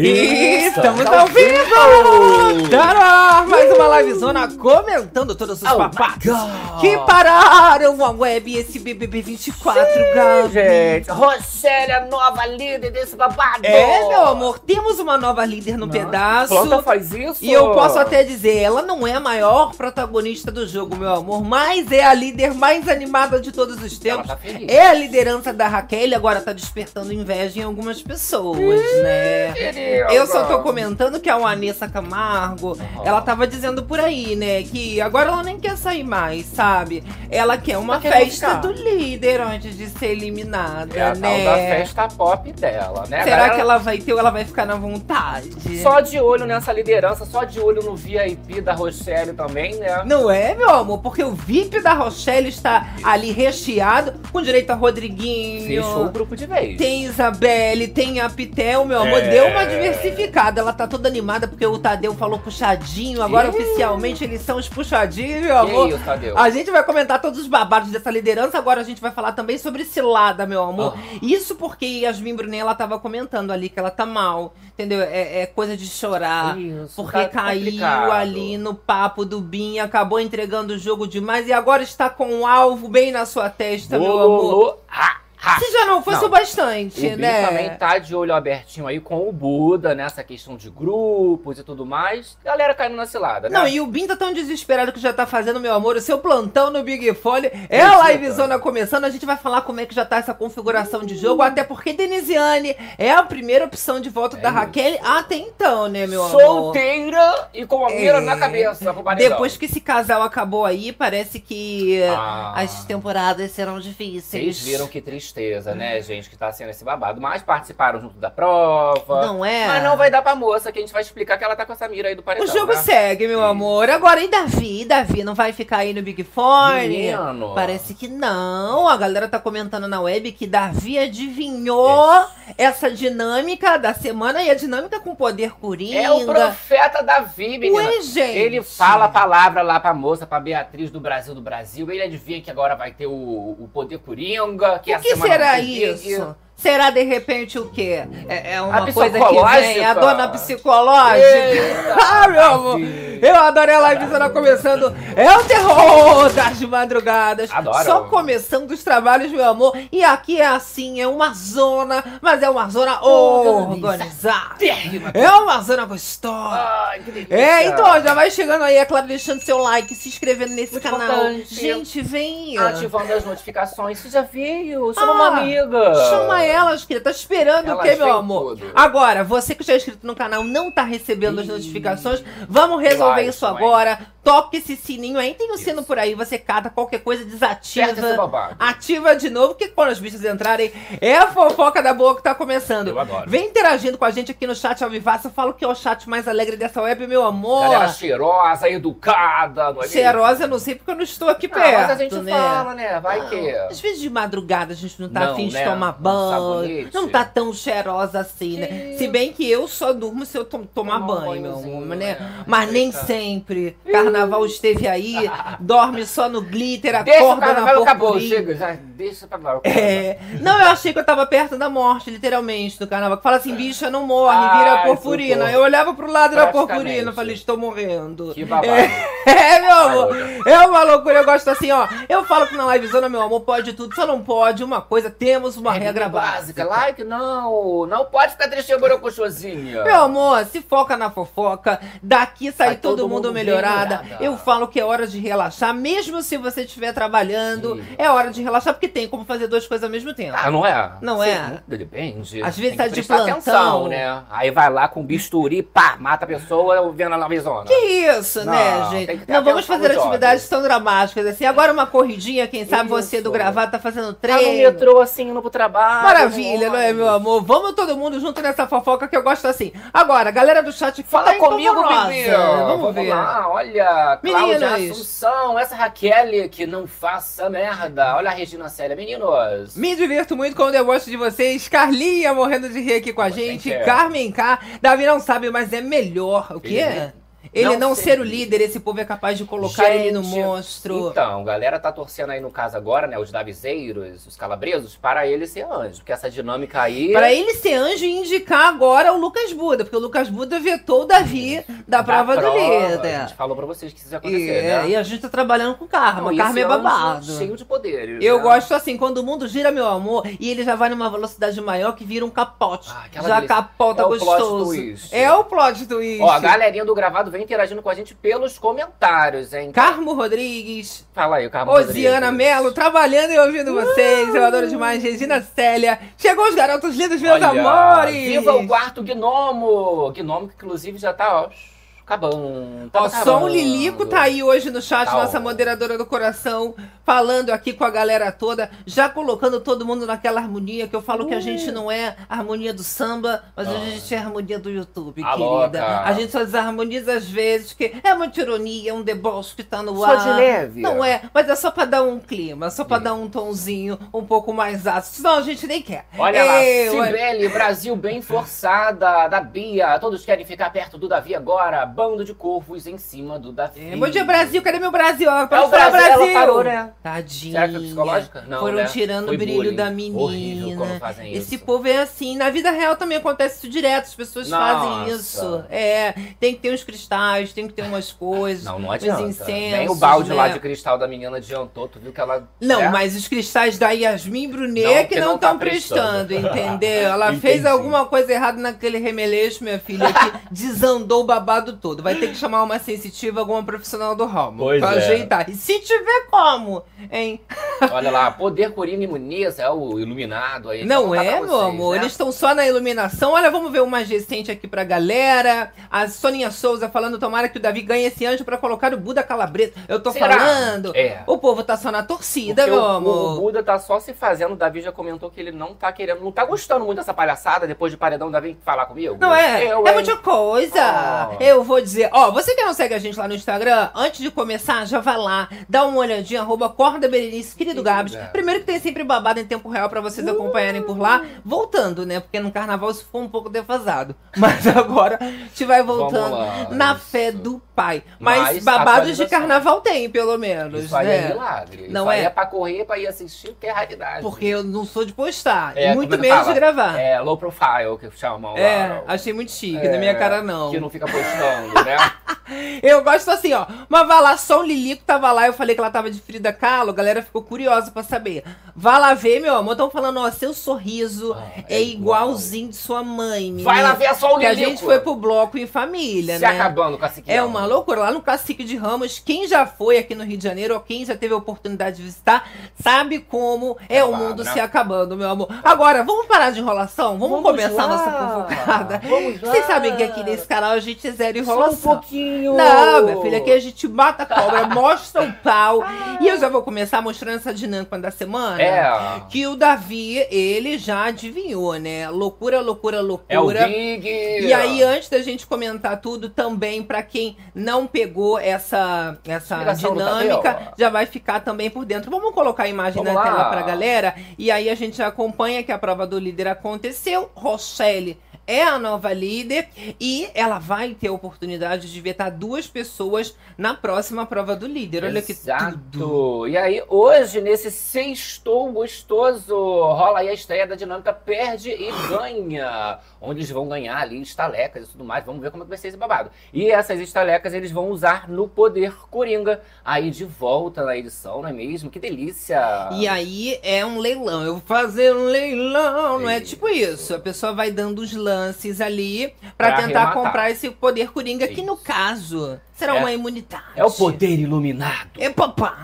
えー。Estamos ao vivo! Tá mais uma livezona comentando todos os Oh God. que pararam a web e esse BBB 24, Gabi. Gente, Rochelle, a nova líder desse babado. É, meu amor, temos uma nova líder no pedaço. Planta faz isso? E eu posso até dizer, ela não é a maior protagonista do jogo, meu amor, mas é a líder mais animada de todos os tempos. tá. É a liderança da Raquel, agora tá despertando inveja em algumas pessoas, né? Querida. Eu só tô comentando que a Vanessa Camargo, ela tava dizendo por aí, né, que agora ela nem quer sair mais, sabe? Ela quer uma querendo festa do líder antes de ser eliminada, É a tal né? da festa pop dela, né? Será galera que ela vai ter ou ela vai ficar na vontade? Só de olho nessa liderança, só de olho no VIP da Rochelle também, né? Não é, meu amor? Porque o VIP da Rochelle está ali recheado, com direito a Rodriguinho. Fechou o grupo de vez. Tem Isabelle, tem a Pitel, meu amor. É. Deu uma diversificada. Ela tá toda animada porque o Tadeu falou puxadinho. Agora, Ih. oficialmente, eles são os puxadinhos, meu amor. isso, Tadeu? A gente vai comentar todos os babados dessa liderança. Agora a gente vai falar também sobre cilada, meu amor. Ah. Isso porque Yasmin Brunet, ela tava comentando ali que ela tá mal. Entendeu? É, é coisa de chorar. Isso, Porque tá caiu complicado. ali no papo do Bin, acabou entregando o jogo demais e agora está com um alvo bem na sua testa, meu amor. Lolo, ha. Se já não fosse Não. o bastante, O né? também tá de olho abertinho aí com o Buda, nessa questão de grupos e tudo mais. Galera caindo na cilada, né? Não, e o Bin tá tão desesperado que já tá fazendo, meu amor, o seu plantão no Big Fone. É a livezona começando, a gente vai falar como é que já tá essa configuração de jogo, até porque Denisiane é a primeira opção de voto É da isso. Raquel até então, né, meu amor? Solteira e com a mira É. na cabeça pro paredão. Depois que esse casal acabou aí, parece que Ah. as temporadas serão Vocês difíceis. viram que tristeza, né, gente, que tá sendo esse babado. Mas participaram junto da prova. Não é? Mas não vai dar pra moça, que a gente vai explicar que ela tá com essa mira aí do O paredão, jogo né? segue, meu amor. Agora, e Davi? Davi não vai ficar aí no Big Fone? Menino. Parece que não. A galera tá comentando na web que Davi adivinhou essa dinâmica da semana e a dinâmica com poder coringa. É o profeta Davi, menina. Ué, gente. Ele fala a palavra lá pra moça, pra Beatriz do Brasil do Brasil. Ele adivinha que agora vai ter o, o poder coringa. Que O que semana será isso? Será de repente o quê? É, é uma A coisa que vem, a dona psicológica. Ah, meu amor. Eu adorei a live ela começando. É o terror das madrugadas. Adoro. Só começando os trabalhos, meu amor. E aqui é assim, é uma zona, mas é uma zona organizada. É uma zona gostosa. Ai, que delícia. É, então, já vai chegando aí, é claro, deixando seu like, se inscrevendo nesse Muito canal. importante. Gente, vem. Ativando as notificações. Você já viu? Chama Ah, uma amiga. Chama elas, querida. Tá esperando o quê, meu amor? tudo. Agora, você que já é inscrito no canal não tá recebendo as notificações, vamos resolver isso vai. agora. Toque esse sininho aí. Tem o Isso. sino por aí, você cata qualquer coisa, desativa. Ativa de novo, que quando os bichos entrarem, é a fofoca da boa que tá começando. Vem interagindo com a gente aqui no chat ao vivaço. Eu falo que é o chat mais alegre dessa web, meu amor. Galera cheirosa, educada. Não é? Cheirosa, eu não sei porque eu não estou aqui Ah, perto, mas a gente né? fala, né? Vai que... Às vezes de madrugada a gente não tá Não, afim de né? tomar Um banho. Sabonete. Não tá tão cheirosa assim, né? Que- Se bem que eu só durmo se eu to- tomar Tomar um banho, amor, né? né? Mas nem sempre. Carnaval esteve aí, dorme só no glitter, Deixa o acorda na acabou. Chega, já deixa pra lá. É. Não, eu achei que eu tava perto da morte, literalmente, do carnaval. Que fala assim, bicha, não morre, vira Ai, purpurina. socorro. Eu olhava pro lado da purpurina, falei, estou morrendo. Que babado. É, meu amor. É uma loucura, eu gosto assim, ó. Eu falo que na livezona, meu amor, pode tudo, só não pode uma coisa, temos uma regra básica. Like, não. Não pode ficar triste borocochosinha. Meu amor, se foca na fofoca, daqui sai Sai todo, todo mundo mundo melhorada. melhorada. Eu falo que é hora de relaxar, mesmo se você estiver trabalhando, Sim. é hora de relaxar, porque tem como fazer duas coisas ao mesmo tempo. Ah, não é? Não é? Sim, Depende. Às vezes tá de plantão. atenção, né? Aí vai lá com bisturi, pá, mata a pessoa vendo a navezona. Que isso, Não, né, gente? Não vamos fazer atividades tão dramáticas assim. Agora uma corridinha, quem sabe você Isso. do gravado tá fazendo Tá no treino. metrô, assim, indo pro trabalho. Maravilha, no não é, meu amor? Vamos todo mundo junto nessa fofoca que eu gosto assim. Agora, galera do chat Fala comigo, empolvorosa. bebê. Vamos, ver. lá, olha, Cláudia Meninos. Assunção, essa Raquel que não faça merda. Olha a Regina Célia, meninos. Me divirto muito com o deboche de vocês. Carlinha morrendo de rir aqui com a Você gente. Carmen K. Davi não sabe, mas é melhor. O quê? Ele- não, não ser ser o líder, esse povo é capaz de colocar ele no Gente, monstro. Então, galera tá torcendo aí no caso agora, né? Os davizeiros, os calabresos, para ele ser anjo. Porque essa dinâmica aí. Pra ele ser anjo e indicar agora o Lucas Buda, porque o Lucas Buda vetou o Davi da, prova, do A líder. gente falou pra vocês que isso ia E, acontecer, é, né? e a gente tá trabalhando com karma. Não, e karma é babado. Cheio de poderes. Eu né? gosto assim, quando o mundo gira, meu amor, e ele já vai numa velocidade maior que vira um capote. Ah, já delícia. capota É o plot gostoso. twist. É o plot twist. Ó, a galerinha do gravado vem interagindo com a gente pelos comentários, hein? Carmo Rodrigues, Fala aí, Carmo Osiana Rodrigues. Melo, trabalhando e ouvindo vocês. Eu adoro demais. Regina Célia. Chegou os garotos lindos, meus Olha, amores. Viva o quarto gnomo! Gnomo que inclusive já tá, ó, acabando. Tá Ó, Som acabando. Lilico tá aí hoje no chat, Tá, nossa moderadora do coração, falando aqui com a galera toda, já colocando todo mundo naquela harmonia, que eu falo que a gente não é a harmonia do samba, mas a Ah. gente é a harmonia do YouTube, Ah, querida. louca. A gente só desarmoniza às vezes, que é uma ironia, um deboche que tá no Só ar. de leve. Não é, mas é só pra dar um clima, só pra Sim. dar um tonzinho um pouco mais ácido, senão a gente nem quer. Olha lá, Eu- Cibele, Brasil bem forçada, da Bia. Todos querem ficar perto do Davi agora. Bando de corvos em cima do Davi. É, Bom dia, Brasil. Cadê meu Brasil? Ó, É o falar, Brasil, ela Brasil. parou, né? Tadinha. Será que foi psicológica? Não, Foram né? tirando Foi o brilho bullying. da menina. fazem Esse isso. povo é assim. Na vida real também acontece isso direto. As pessoas fazem Nossa. isso. É, tem que ter uns cristais, tem que ter umas coisas. Não, não uns adianta. incensos, Nem o balde né? lá de cristal da menina adiantou. Tu viu que ela... Não, é? mas os cristais da Yasmin Brunet Não, que não tá estão prestando, prestando. entendeu? Ela Entendi. fez alguma coisa errada naquele remeleixo, minha filha, que desandou o babado todo. Vai ter que chamar uma sensitiva, alguma profissional do ramo Pois pra é. ajeitar. E se tiver como, hein? Olha lá, poder Coringa imuniza, é o iluminado aí. Não contar é, pra meu vocês, amor? né? Eles estão só na iluminação. Olha, vamos ver o mais recente aqui pra galera. A Soninha Souza falando: tomara que o Davi ganhe esse anjo pra colocar o Buda Calabresa. Eu tô Será? falando. É. O povo tá só na torcida, Porque meu o, amor. o Buda tá só se fazendo. O Davi já comentou que ele não tá querendo, não tá gostando muito dessa palhaçada. Depois de paredão, o Davi falar comigo. Não é? Eu, é hein? muita coisa. Oh. Eu vou dizer, ó, você que não segue a gente lá no Instagram, antes de começar, já vai lá, dá uma olhadinha, arroba Corda Berenice, querido Gabs. Gabs. Primeiro que tem sempre babado em tempo real pra vocês acompanharem por lá. Voltando, né? Porque no carnaval isso foi um pouco defasado. Mas agora a gente vai voltando lá, na isso. fé do pai. Mas, Mas babados de carnaval tem, pelo menos, Isso aí é né? milagre. Não Isso é? é pra correr, pra ir assistir, que é raridade. Porque eu não sou de postar, É, e muito é que menos de gravar. É low profile que chamam É, lá. achei muito chique, É, na minha cara não. Que não fica postando, né? Eu gosto assim, ó. Mas vai lá, só o Lilico tava lá, eu falei que ela tava de Frida Kahlo, a galera ficou curiosa pra saber. Vá lá ver, meu amor. Tão falando, ó, seu sorriso Ah, é, é igual. igualzinho de sua mãe. menina. Vai lá ver só o Que a Lilico. gente foi pro bloco em família, Se né? acabando com a Siqueira. É uma loucura. Lá no Cacique de Ramos, quem já foi aqui no Rio de Janeiro, ou quem já teve a oportunidade de visitar, sabe como é o Acabado, mundo né? se acabando, meu amor. Agora, vamos parar de enrolação? Vamos, Vamos começar a lá. nossa lá. Vocês sabem que aqui nesse canal a gente é zero Só um pouquinho. Não, minha filha, aqui a gente mata a cobra, mostra o pau. E eu já vou começar mostrando essa dinâmica da semana. É. Que o Davi, ele já adivinhou, né? Loucura, loucura, É o loucura. Big. E aí, antes da gente comentar tudo, também pra quem não pegou essa, essa Explicação dinâmica, já vai ficar também por dentro. Vamos colocar a imagem Vamos na lá. tela pra galera. E aí a gente acompanha que a prova do líder aconteceu. Rochelle é a nova líder e ela vai ter a oportunidade de vetar duas pessoas na próxima prova do líder. Olha que tudo. Exato. E aí, hoje, nesse sextou gostoso, rola aí a estreia da dinâmica Perde e Ganha. Onde eles vão ganhar ali estalecas e tudo mais. Vamos ver como é que vai ser esse babado. E essas estalecas eles vão usar no Poder Coringa. Aí de volta na edição, não é mesmo? Que delícia! E aí é um leilão. Eu vou fazer um leilão, não é Isso. tipo isso. A pessoa vai dando os lances ali pra Pra tentar arrematar. comprar esse poder coringa, que no caso será É- uma imunidade. É o poder iluminado. É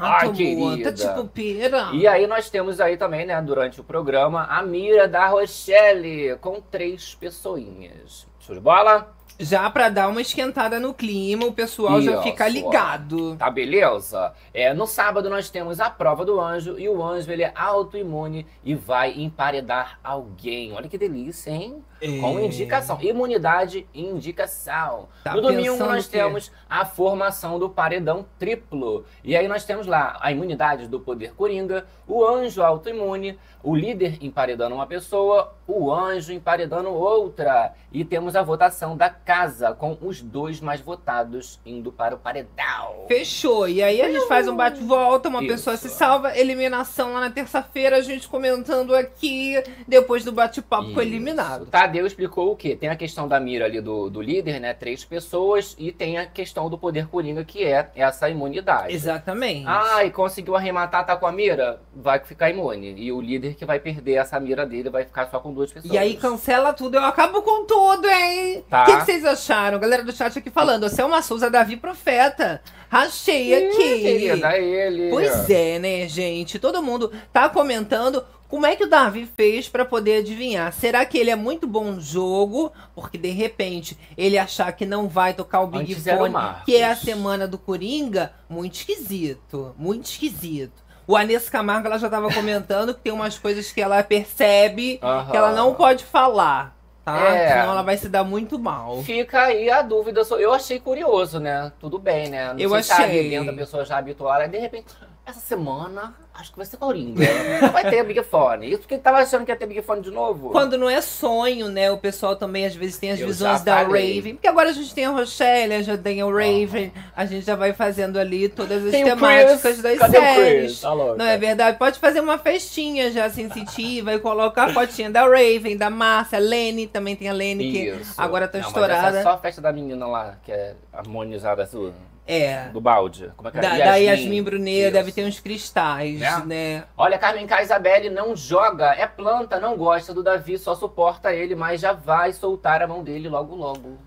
Ai, querida. Tá tipo pera. E aí nós temos aí também, né, durante o programa, a mira da Rochelle, com três pessoinhas. Show de bola? Já pra dar uma esquentada no clima, o pessoal já fica ligado. Tá beleza? É, no sábado nós temos a prova do anjo e o anjo ele é autoimune e vai emparedar alguém. Olha que delícia, hein? Com É. indicação. Imunidade e indicação. Tá no domingo nós temos a formação do paredão triplo. E aí nós temos lá a imunidade do poder coringa, o anjo autoimune, o líder emparedando uma pessoa, o anjo emparedando outra. E temos a votação da casa, com os dois mais votados indo para o paredão. Fechou. E aí a gente faz um bate-volta, uma Isso. pessoa se salva, eliminação lá na terça-feira, a gente comentando aqui, depois do bate-papo com eliminado. Tadeu explicou o quê? Tem a questão da mira ali do, do líder, né? Três pessoas, e tem a questão do poder coringa, que é essa imunidade. Exatamente. Ah, e conseguiu arrematar, tá com a mira? Vai ficar imune. E o líder que vai perder essa mira dele vai ficar só com duas pessoas. E aí cancela tudo, eu acabo com tudo, hein? Tá. O que, que vocês acharam? Galera do chat aqui falando, Selma Souza, Davi Profeta. Rachei Ih, aqui. Querida, ele. Pois é, né, gente? Todo mundo tá comentando como é que o Davi fez pra poder adivinhar. Será que ele é muito bom no jogo? Porque de repente ele achar que não vai tocar o Big Antes Fone, que é a semana do Coringa, muito esquisito, muito esquisito. O Anessa Camargo ela já tava comentando que tem umas coisas que ela percebe Aham. que ela não pode falar, tá? É. Senão ela vai se dar muito mal. Fica aí a dúvida. Eu achei curioso, né? Tudo bem, né? Não Eu se tá achei. dentro a pessoa já habituada. De repente, essa semana, acho que vai ser Coringa. Não vai ter Big Fone. Isso porque ele tava achando que ia ter Big Fone de novo. Quando não é sonho, né? O pessoal também às vezes tem as Eu visões da. Raven. Porque agora a gente tem a Rochelle, já tem a Raven. A gente já vai fazendo ali todas as Tem o temáticas Chris. das Cadê o séries. Tá. Não é verdade? Pode fazer uma festinha já sensitiva e colocar a fotinha da Raven, da Márcia, a Lene, também tem a Lene que agora tá Não, mas estourada. essa é só a festa da menina lá, que é harmonizada azul. É. Do balde. Como é que é? Da, da Yasmin Brunet Isso. deve ter uns cristais, Né? né? Olha, Carmen K. Isabelle não joga, é planta, não gosta do Davi, só suporta ele, mas já vai soltar a mão dele logo logo.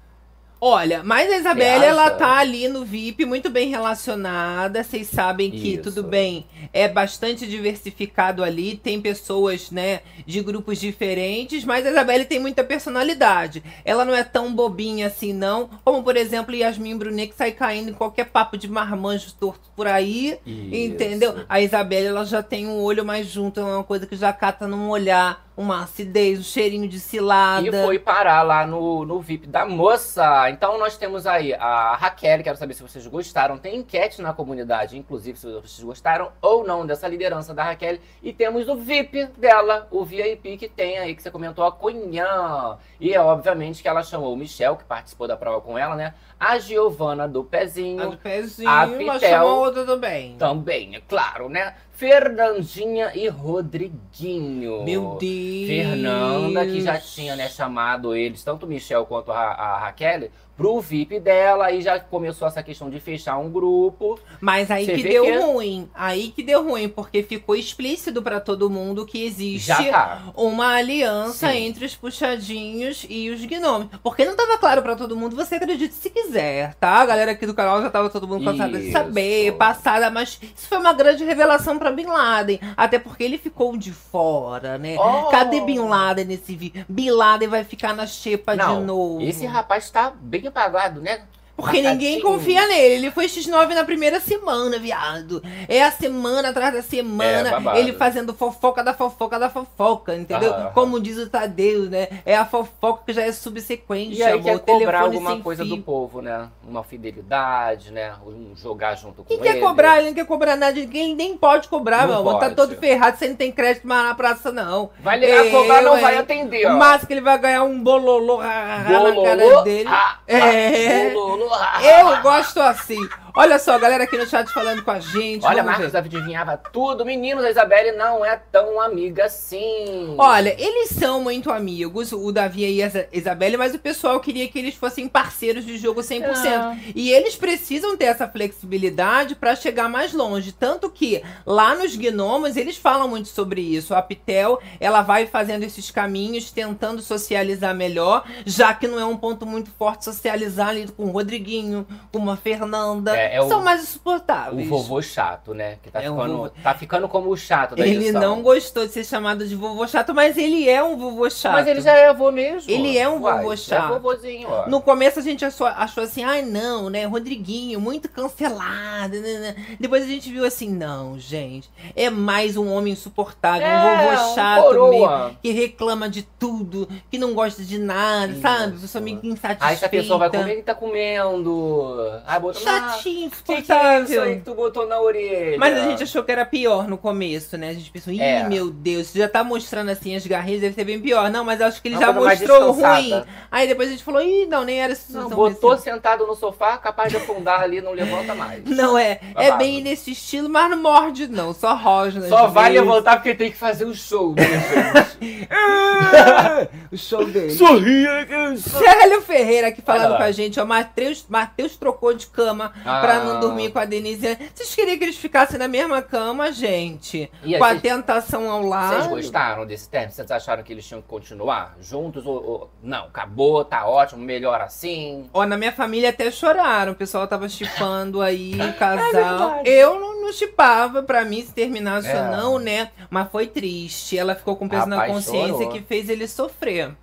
Olha, mas a Isabelle, ela tá ali no VIP, muito bem relacionada. Vocês sabem que, Isso. tudo bem, é bastante diversificado ali. Tem pessoas, né, de grupos diferentes, mas a Isabelle tem muita personalidade. Ela não é tão bobinha assim, não. Como, por exemplo, Yasmin Brunet, que sai caindo em qualquer papo de marmanjo torto por aí. Entendeu? A Isabelle, ela já tem um olho mais junto, é uma coisa que já cata num olhar, uma acidez, um cheirinho de cilada. E foi parar lá no, no VIP da moça. Então nós temos aí a Raquel, quero saber se vocês gostaram. Tem enquete na comunidade, inclusive, se vocês gostaram ou não dessa liderança da Raquel. E temos o VIP dela, o VIP que tem aí, que você comentou, a Cunhã. E é obviamente que ela chamou o Michel, que participou da prova com ela, né? A Giovana do Pezinho. A do pezinho, A mas Pitel. chamou a outra também. Também, é claro, né? Fernandinha e Rodriguinho. Meu Deus. Fernanda, que já tinha né, chamado eles, tanto o Michel quanto a, a Raquel, pro VIP dela, e já começou essa questão de fechar um grupo. Mas aí Você que deu que- ruim. Aí que deu ruim, porque ficou explícito pra todo mundo que existe tá. uma aliança Sim. entre os puxadinhos e os gnomos. Porque não tava claro pra todo mundo, você acredite se quiser, tá? A galera aqui do canal já tava todo mundo cansado de saber, passada, mas isso foi uma grande revelação pra Bin Laden. Até porque ele ficou de fora, né? Oh. Cadê Bin Laden nesse vídeo? Bin Laden vai ficar na xepa de Não, novo. esse rapaz tá bem apagado, né? Porque ninguém confia nele. Ele foi X9 na primeira semana, viado. É a semana atrás da É, semana. babado. ele fazendo fofoca da fofoca da fofoca, entendeu? Aham. Como diz o Tadeu, né? É a fofoca que já é subsequente, E aí amor. quer cobrar alguma coisa fio. do povo, né? Uma fidelidade, né? Um jogar junto com Quem ele. quer cobrar? Ele não quer cobrar nada ninguém. Nem pode cobrar, Não meu amor. Tá todo ferrado. Você não tem crédito mais na praça, não. Vai ligar Eu, cobrar, não vai hein? atender, O ó. máximo que ele vai ganhar um bololô ah, na cara Bololô, dele. ah, É. bololô, Eu gosto assim. Olha só, a galera aqui no chat falando com a gente. Olha, vamos ver. Marcos adivinhava tudo. Meninos, a Isabelle não é tão amiga assim. Olha, eles são muito amigos, o Davi e a Isa- Isabelle, mas o pessoal queria que eles fossem parceiros de jogo 100%. Ah. E eles precisam ter essa flexibilidade pra chegar mais longe. Tanto que lá nos gnomos eles falam muito sobre isso. A Pitel, ela vai fazendo esses caminhos, tentando socializar melhor, já que não é um ponto muito forte socializar ali com o Rodriguinho, com uma Fernanda. É, é o, são mais o insuportáveis. vovô chato, né? Que tá, É um ficando, vovô- tá ficando como o chato da Ele edição. não gostou de ser chamado de vovô chato, mas ele é um vovô chato. Mas ele já é avô mesmo. Ele é um Uai, vovô É chato. vovozinho, ó. No começo a gente achou, achou assim, ai não, né? Rodriguinho, muito cancelado. né, né. Depois a gente viu assim, não, gente. É mais um homem insuportável, um É, vovô um chato coroa. mesmo, que reclama de tudo, que não gosta de nada, Isso. sabe? Pessoa meio insatisfeita. Aí se a pessoa vai comer, ele tá comendo. Aí botou na... Chatinho, Que que é isso aí insuportável. que tu botou na orelha? Mas a gente achou que era pior no começo, né? A gente pensou, ih, É. meu Deus, já tá mostrando assim as garrinhas, deve ser bem pior. Não, mas acho que ele Uma já mostrou ruim. Aí depois a gente falou, ih, não, nem era essa Não, botou desse- sentado no sofá, capaz de afundar ali, não levanta mais. Não é, é Babado. bem nesse estilo, mas não morde não, só rosna. Só às vai vezes. levantar porque tem que fazer o show, né, o show dele. Sorria, Célio Ferreira aqui falando com a gente, ó, Matheus, Matheus trocou de cama Ah. Pra não dormir com a Denise. Vocês queriam que eles ficassem na mesma cama, gente? E com a vocês- tentação ao lado. Vocês gostaram desse término? Vocês acharam que eles tinham que continuar juntos? Ou, ou- Não, acabou, tá ótimo, melhor assim. Ó, na minha família até choraram. O pessoal tava chipando aí o casal. É eu não, não chipava pra mim se terminasse É. ou não, né? Mas foi triste. Ela ficou com peso na Rapaz, consciência chorou. que fez ele sofrer.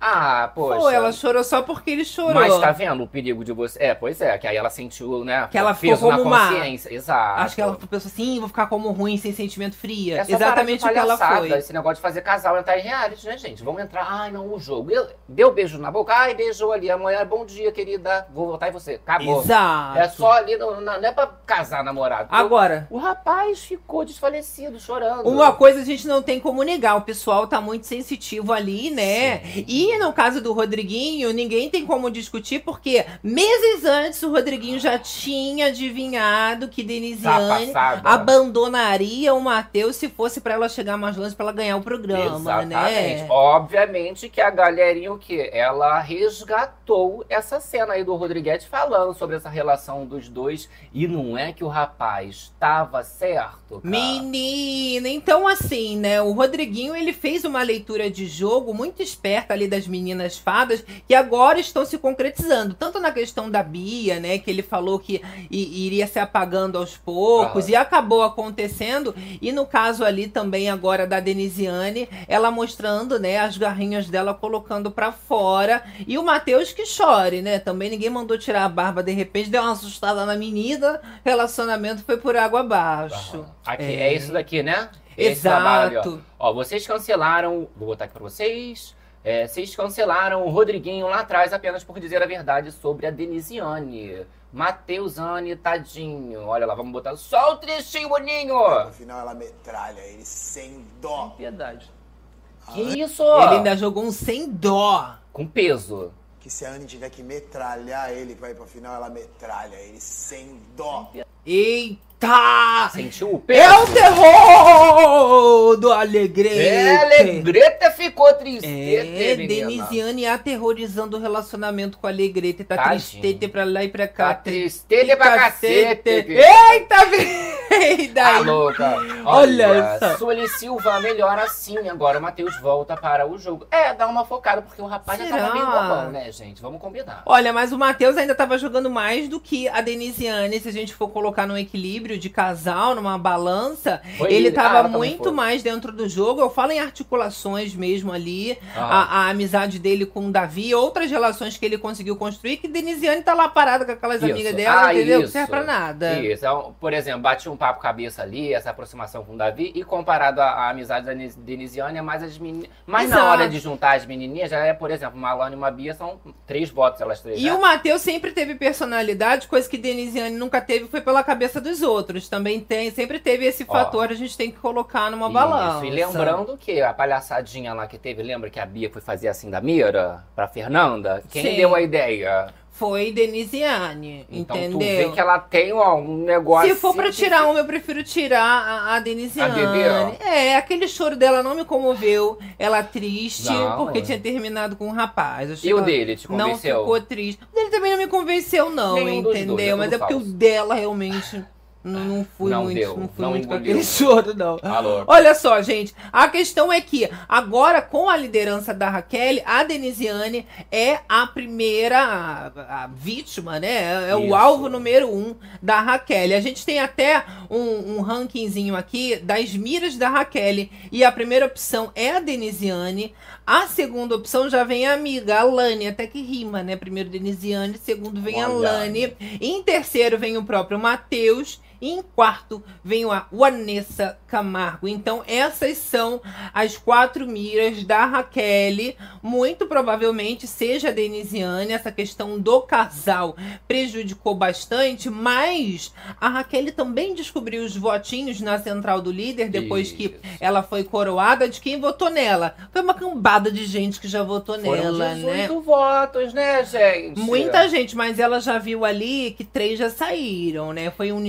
Ah, poxa. Pô, ela chorou só porque ele chorou. Mas tá vendo o perigo de você? É, pois é, que aí ela sentiu, né? Que ela ficou peso na como uma- consciência. Exato. Acho que ela pensou assim, "Ih, vou ficar como ruim, sem sentimento fria. Exatamente o que ela foi. Esse negócio de fazer casal entrar em reality, né, gente? Vamos entrar. Ai, não, o jogo. Eu- Deu beijo na boca. Ai, beijou ali. Amanhã, bom dia, querida. Vou voltar em você. Acabou. Exato. É só ali, não, não é pra casar namorado. Agora, O rapaz ficou desfalecido, chorando. Uma coisa a gente não tem como negar, o pessoal tá muito sensitivo ali, né? Sim. E no caso do Rodriguinho, ninguém tem como discutir, porque meses antes o Rodriguinho já tinha adivinhado que Tá Denisiane passada. abandonaria o Matheus se fosse pra ela chegar mais longe, pra ela ganhar o programa, Exatamente. né? Obviamente que a galerinha, o quê? Ela resgatou essa cena aí do Rodriguete falando sobre essa relação dos dois. E não é que o rapaz tava certo, cara. Menina, então assim, né? O Rodriguinho ele fez uma leitura de jogo muito esperta ali das meninas fadas que agora estão se concretizando, tanto na questão da Bia, né? Que ele falou que iria se apagando aos poucos Aham. e acabou acontecendo. E no caso ali também agora da Denisiane, ela mostrando, né? As garrinhas dela colocando pra fora e o Matheus que chore, né? Também ninguém mandou tirar a barba de repente, deu uma assustada na menina, relacionamento foi por água abaixo. Aqui, É. é. isso daqui, né? Esse trabalho ó. Exato. Ó, vocês cancelaram. Vou botar aqui pra vocês. É, vocês cancelaram o Rodriguinho lá atrás apenas por dizer a verdade sobre a Denisiane. Mateusane, tadinho. Olha lá, vamos botar só o trechinho, boninho. No final ela metralha ele sem dó. Piedade. Que isso? Ele ainda jogou um sem dó. Com peso. Que se a Anne tiver que metralhar ele pra ir pra final, ela metralha ele sem dó. Eita! Sentiu o peso? É o terror do Alegrete. É, Alegreta ficou triste. É, Denisiane aterrorizando o relacionamento com a Alegrete. Tá Tadinho. tristete pra lá e pra cá. Tá tristete pra cacete. Eita, vem Tá louca. Olha Olha, só. Sueli Silva melhor assim. Agora o Matheus volta para o jogo. É, dá uma focada, porque o rapaz já Será? tava meio bobão, né, gente? Vamos combinar. Olha, mas o Matheus ainda tava jogando mais do que a Denisiane. Se a gente for colocar num equilíbrio de casal, numa balança, Foi ele ele. tava Ah, muito mais dentro do jogo. Eu falo em articulações mesmo ali. Ah. A, a amizade dele com o Davi, outras relações que ele conseguiu construir, que Denisiane tá lá parada com aquelas Isso. amigas dela, Ah, entendeu? Não isso. serve pra nada. Isso. Então, por exemplo, bati um papo cabeça ali, essa aproximação com o Davi, e comparado à, à amizade da Nis- Denisiane, é mais as meninas. Mas na Exato. hora de juntar as menininhas, já é, por exemplo, uma Alana e uma Bia, são três votos, elas três. E né? o Matheus sempre teve personalidade, coisa que Denisiane nunca teve, foi pela cabeça dos outros. Também tem, sempre teve esse Ó. fator, a gente tem que colocar numa Isso, balança. E lembrando que a palhaçadinha lá que teve, lembra que a Bia foi fazer assim da mira pra Fernanda? Quem Sim. deu a ideia? Foi Denisiane, Então tu entendeu? vê que ela tem ó, um negócio. Se for pra tirar uma, eu prefiro tirar a, a Denisiane. A ó. é, aquele choro dela não me comoveu. Ela triste, Não, porque tinha terminado com um rapaz. E o dele, te Não convenceu? ficou triste. O dele também não me convenceu, não, Nenhum entendeu? dois, é Mas é porque falso. o dela realmente. Não, não fui Não muito, deu, não fui não muito com engoliu. aquele choro, não. Alô. Olha só, gente, a questão é que agora com a liderança da Raquel, a Denisiane é a primeira a, a vítima, né? É o Isso. alvo número um da Raquel. A gente tem até um, um rankingzinho aqui das miras da Raquel e a primeira opção é a Denisiane. A segunda opção já vem a amiga, a Lani, até que rima, né? Primeiro Denisiane, segundo vem a Olha. Lani. Em terceiro vem o próprio Matheus. E em quarto vem a Vanessa Camargo. Então, essas são as quatro miras da Raquel. Muito provavelmente seja a Denisiane. Essa questão do casal prejudicou bastante, mas a Raquel também descobriu os votinhos na central do líder depois que Isso. ela foi coroada de quem votou nela. Foi uma cambada de gente que já votou Foram nela, 18 né? votos, né, gente? Muita gente, mas ela já viu ali que três já saíram, né? Foi um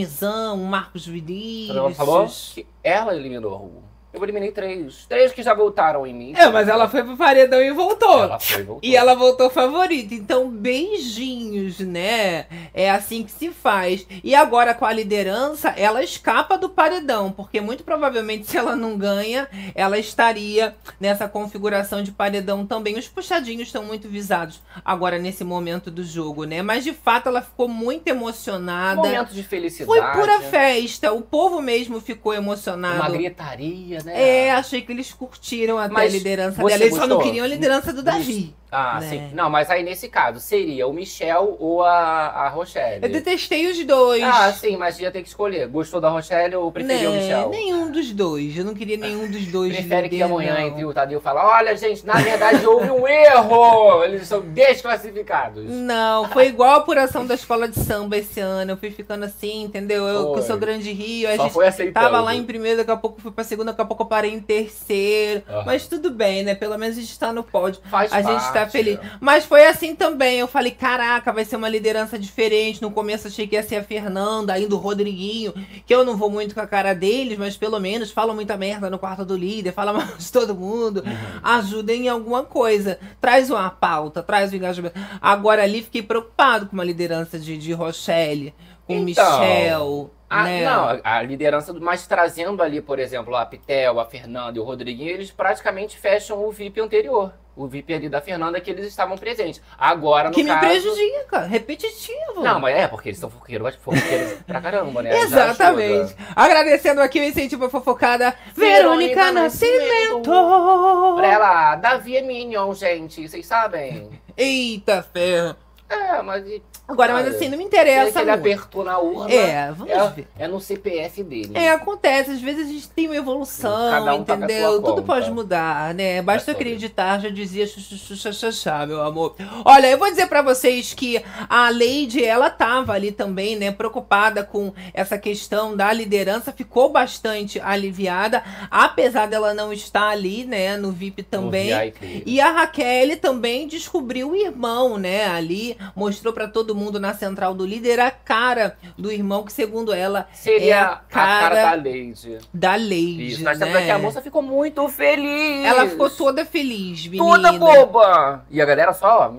Um Marcos Vinícius. Ela falou que ela eliminou. Eu eliminei três. Três que já voltaram em mim. É, mas ela foi pro paredão e voltou. Ela foi e voltou. E ela voltou favorita. Então, beijinhos, né? É assim que se faz. E agora, com a liderança, ela escapa do paredão. Porque muito provavelmente, se ela não ganha, ela estaria nessa configuração de paredão também. Os puxadinhos estão muito visados agora nesse momento do jogo, né? Mas de fato, ela ficou muito emocionada. Momento de felicidade. Foi pura festa. O povo mesmo ficou Uma emocionado. gritaria, né? É, achei que eles curtiram até Mas a liderança dela. Eles só não queriam a liderança do Davi. Ah, né? sim. Não, mas aí nesse caso, seria o Michel ou a, a Rochelle? Eu detestei os dois. Ah, sim, mas ia ter que escolher. Gostou da Rochelle ou preferiu o Né, Michel? Nenhum dos dois. Eu não queria nenhum dos dois. Prefere que amanhã não. entre o Tadeu falar, olha, gente, na verdade houve um erro! Eles são desclassificados. Não, foi igual a apuração da escola de samba esse ano. Eu fui ficando assim, entendeu? Eu que sou grande Rio, a Só gente foi aceitando. tava lá em primeiro, daqui a pouco fui pra segunda, daqui a pouco eu parei em terceiro. Aham. Mas tudo bem, né? Pelo menos a gente tá no pódio. Faz a gente tá parte. feliz. Mas foi assim também. Eu falei, caraca, vai ser uma liderança diferente. No começo achei que ia ser a Fernanda, ainda o Rodriguinho, que eu não vou muito com a cara deles, mas pelo menos falam muita merda no quarto do líder, fala mal de todo mundo. Uhum. Ajudem em alguma coisa. Traz uma pauta, traz o engajamento. Agora ali fiquei preocupado com uma liderança de, de Rochelle, com o Então, Michel. Ah, né? não, a liderança, do- mas trazendo ali, por exemplo, a Pitel, a Fernanda e o Rodriguinho, eles praticamente fecham o VIP anterior. O VIP ali da Fernanda que eles estavam presentes. Agora, no Que me caso... prejudica, repetitivo. Não, mas é, porque eles são fofoqueiros, fofoqueiros pra caramba, né? Exatamente. Agradecendo aqui o incentivo à fofocada Verônica Verônica Nascimento. Pra ela, Davi é Minion, gente, vocês sabem? Eita ferro. É, mas... Agora, mas assim, não me interessa ele muito. apertou na urna. É, vamos é, ver. é no CPF dele. É, acontece. Às vezes a gente tem uma evolução, um tá entendeu? sua Tudo conta. pode mudar, né? Basta É acreditar, já dizia xuxaxaxá, meu amor. Olha, eu vou dizer pra vocês que a Lady, ela tava ali também, né, preocupada com essa questão da liderança, ficou bastante aliviada, apesar dela não estar ali, né, no VIP também. No VIP. E a Raquel também descobriu o irmão, né? Ali mostrou pra todo mundo na central do líder a cara do irmão, que segundo ela Seria é a a cara, cara da Lady. da Lady. Isso, nós né? temos aqui a moça ficou muito feliz. Ela ficou toda feliz, menina. toda boba. E a galera só.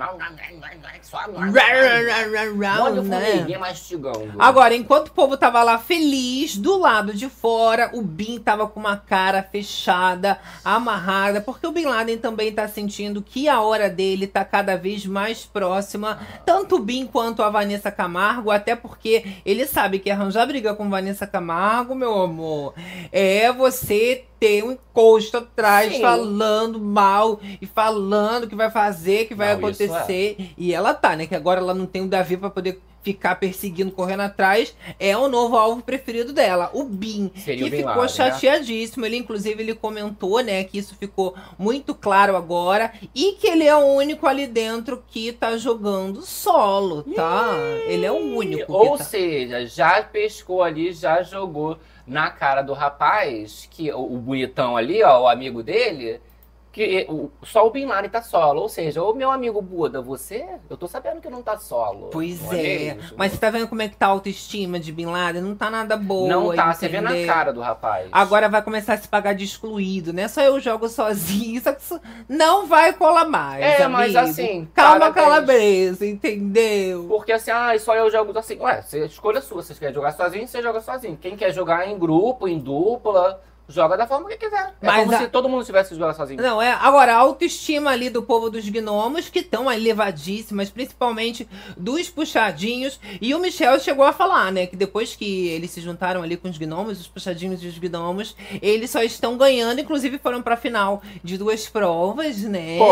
Olha o né? formiguinha mastigando. Agora, enquanto o povo tava lá feliz, do lado de fora, o Bin tava com uma cara fechada, amarrada, porque o Bin Laden também tá sentindo que a hora dele tá cada vez mais próxima, tanto o Bin quanto a Vanessa Camargo, até porque ele sabe que arranjar briga com Vanessa Camargo, meu amor, é você ter um encosto atrás Sim. falando mal e falando que vai fazer, que vai Não, isso é. acontecer. E ela tá, né? Que agora ela não tem o Davi pra poder ficar perseguindo, correndo atrás. É o novo alvo preferido dela, o Bin. Seria que Bin ficou Laden, né? chateadíssimo. Ele, inclusive, ele comentou, né, que isso ficou muito claro agora. E que ele é o único ali dentro que tá jogando solo, tá? ele é o único. Ou tá... seja, já pescou ali, já jogou na cara do rapaz, que o, o bonitão ali, ó, o amigo dele, que só o Bin Laden tá solo. Ou seja, ô meu amigo Buda, você, eu tô sabendo que não tá solo. Pois é. Mas você tá vendo como é que tá a autoestima de Bin Laden? Não tá nada boa. Não tá, você vê na cara do rapaz. Agora vai começar a se pagar de excluído, né? Só eu jogo sozinho. Isso não vai colar mais. É, mas amigo. assim, Calma, calabresa, entendeu? Porque assim, ah, só eu jogo assim. Ué, você escolha sua. Você quer jogar sozinho, você joga sozinho. Quem quer jogar em grupo, em dupla, joga da forma que quiser. É Mas como a- se todo mundo tivesse que jogar sozinho. Não, é. Agora, a autoestima ali do povo dos gnomos, que estão elevadíssimas, principalmente dos puxadinhos. E o Michel chegou a falar, né? Que depois que eles se juntaram ali com os gnomos, os puxadinhos e os gnomos, eles só estão ganhando, inclusive foram pra final de duas provas, né? Pô,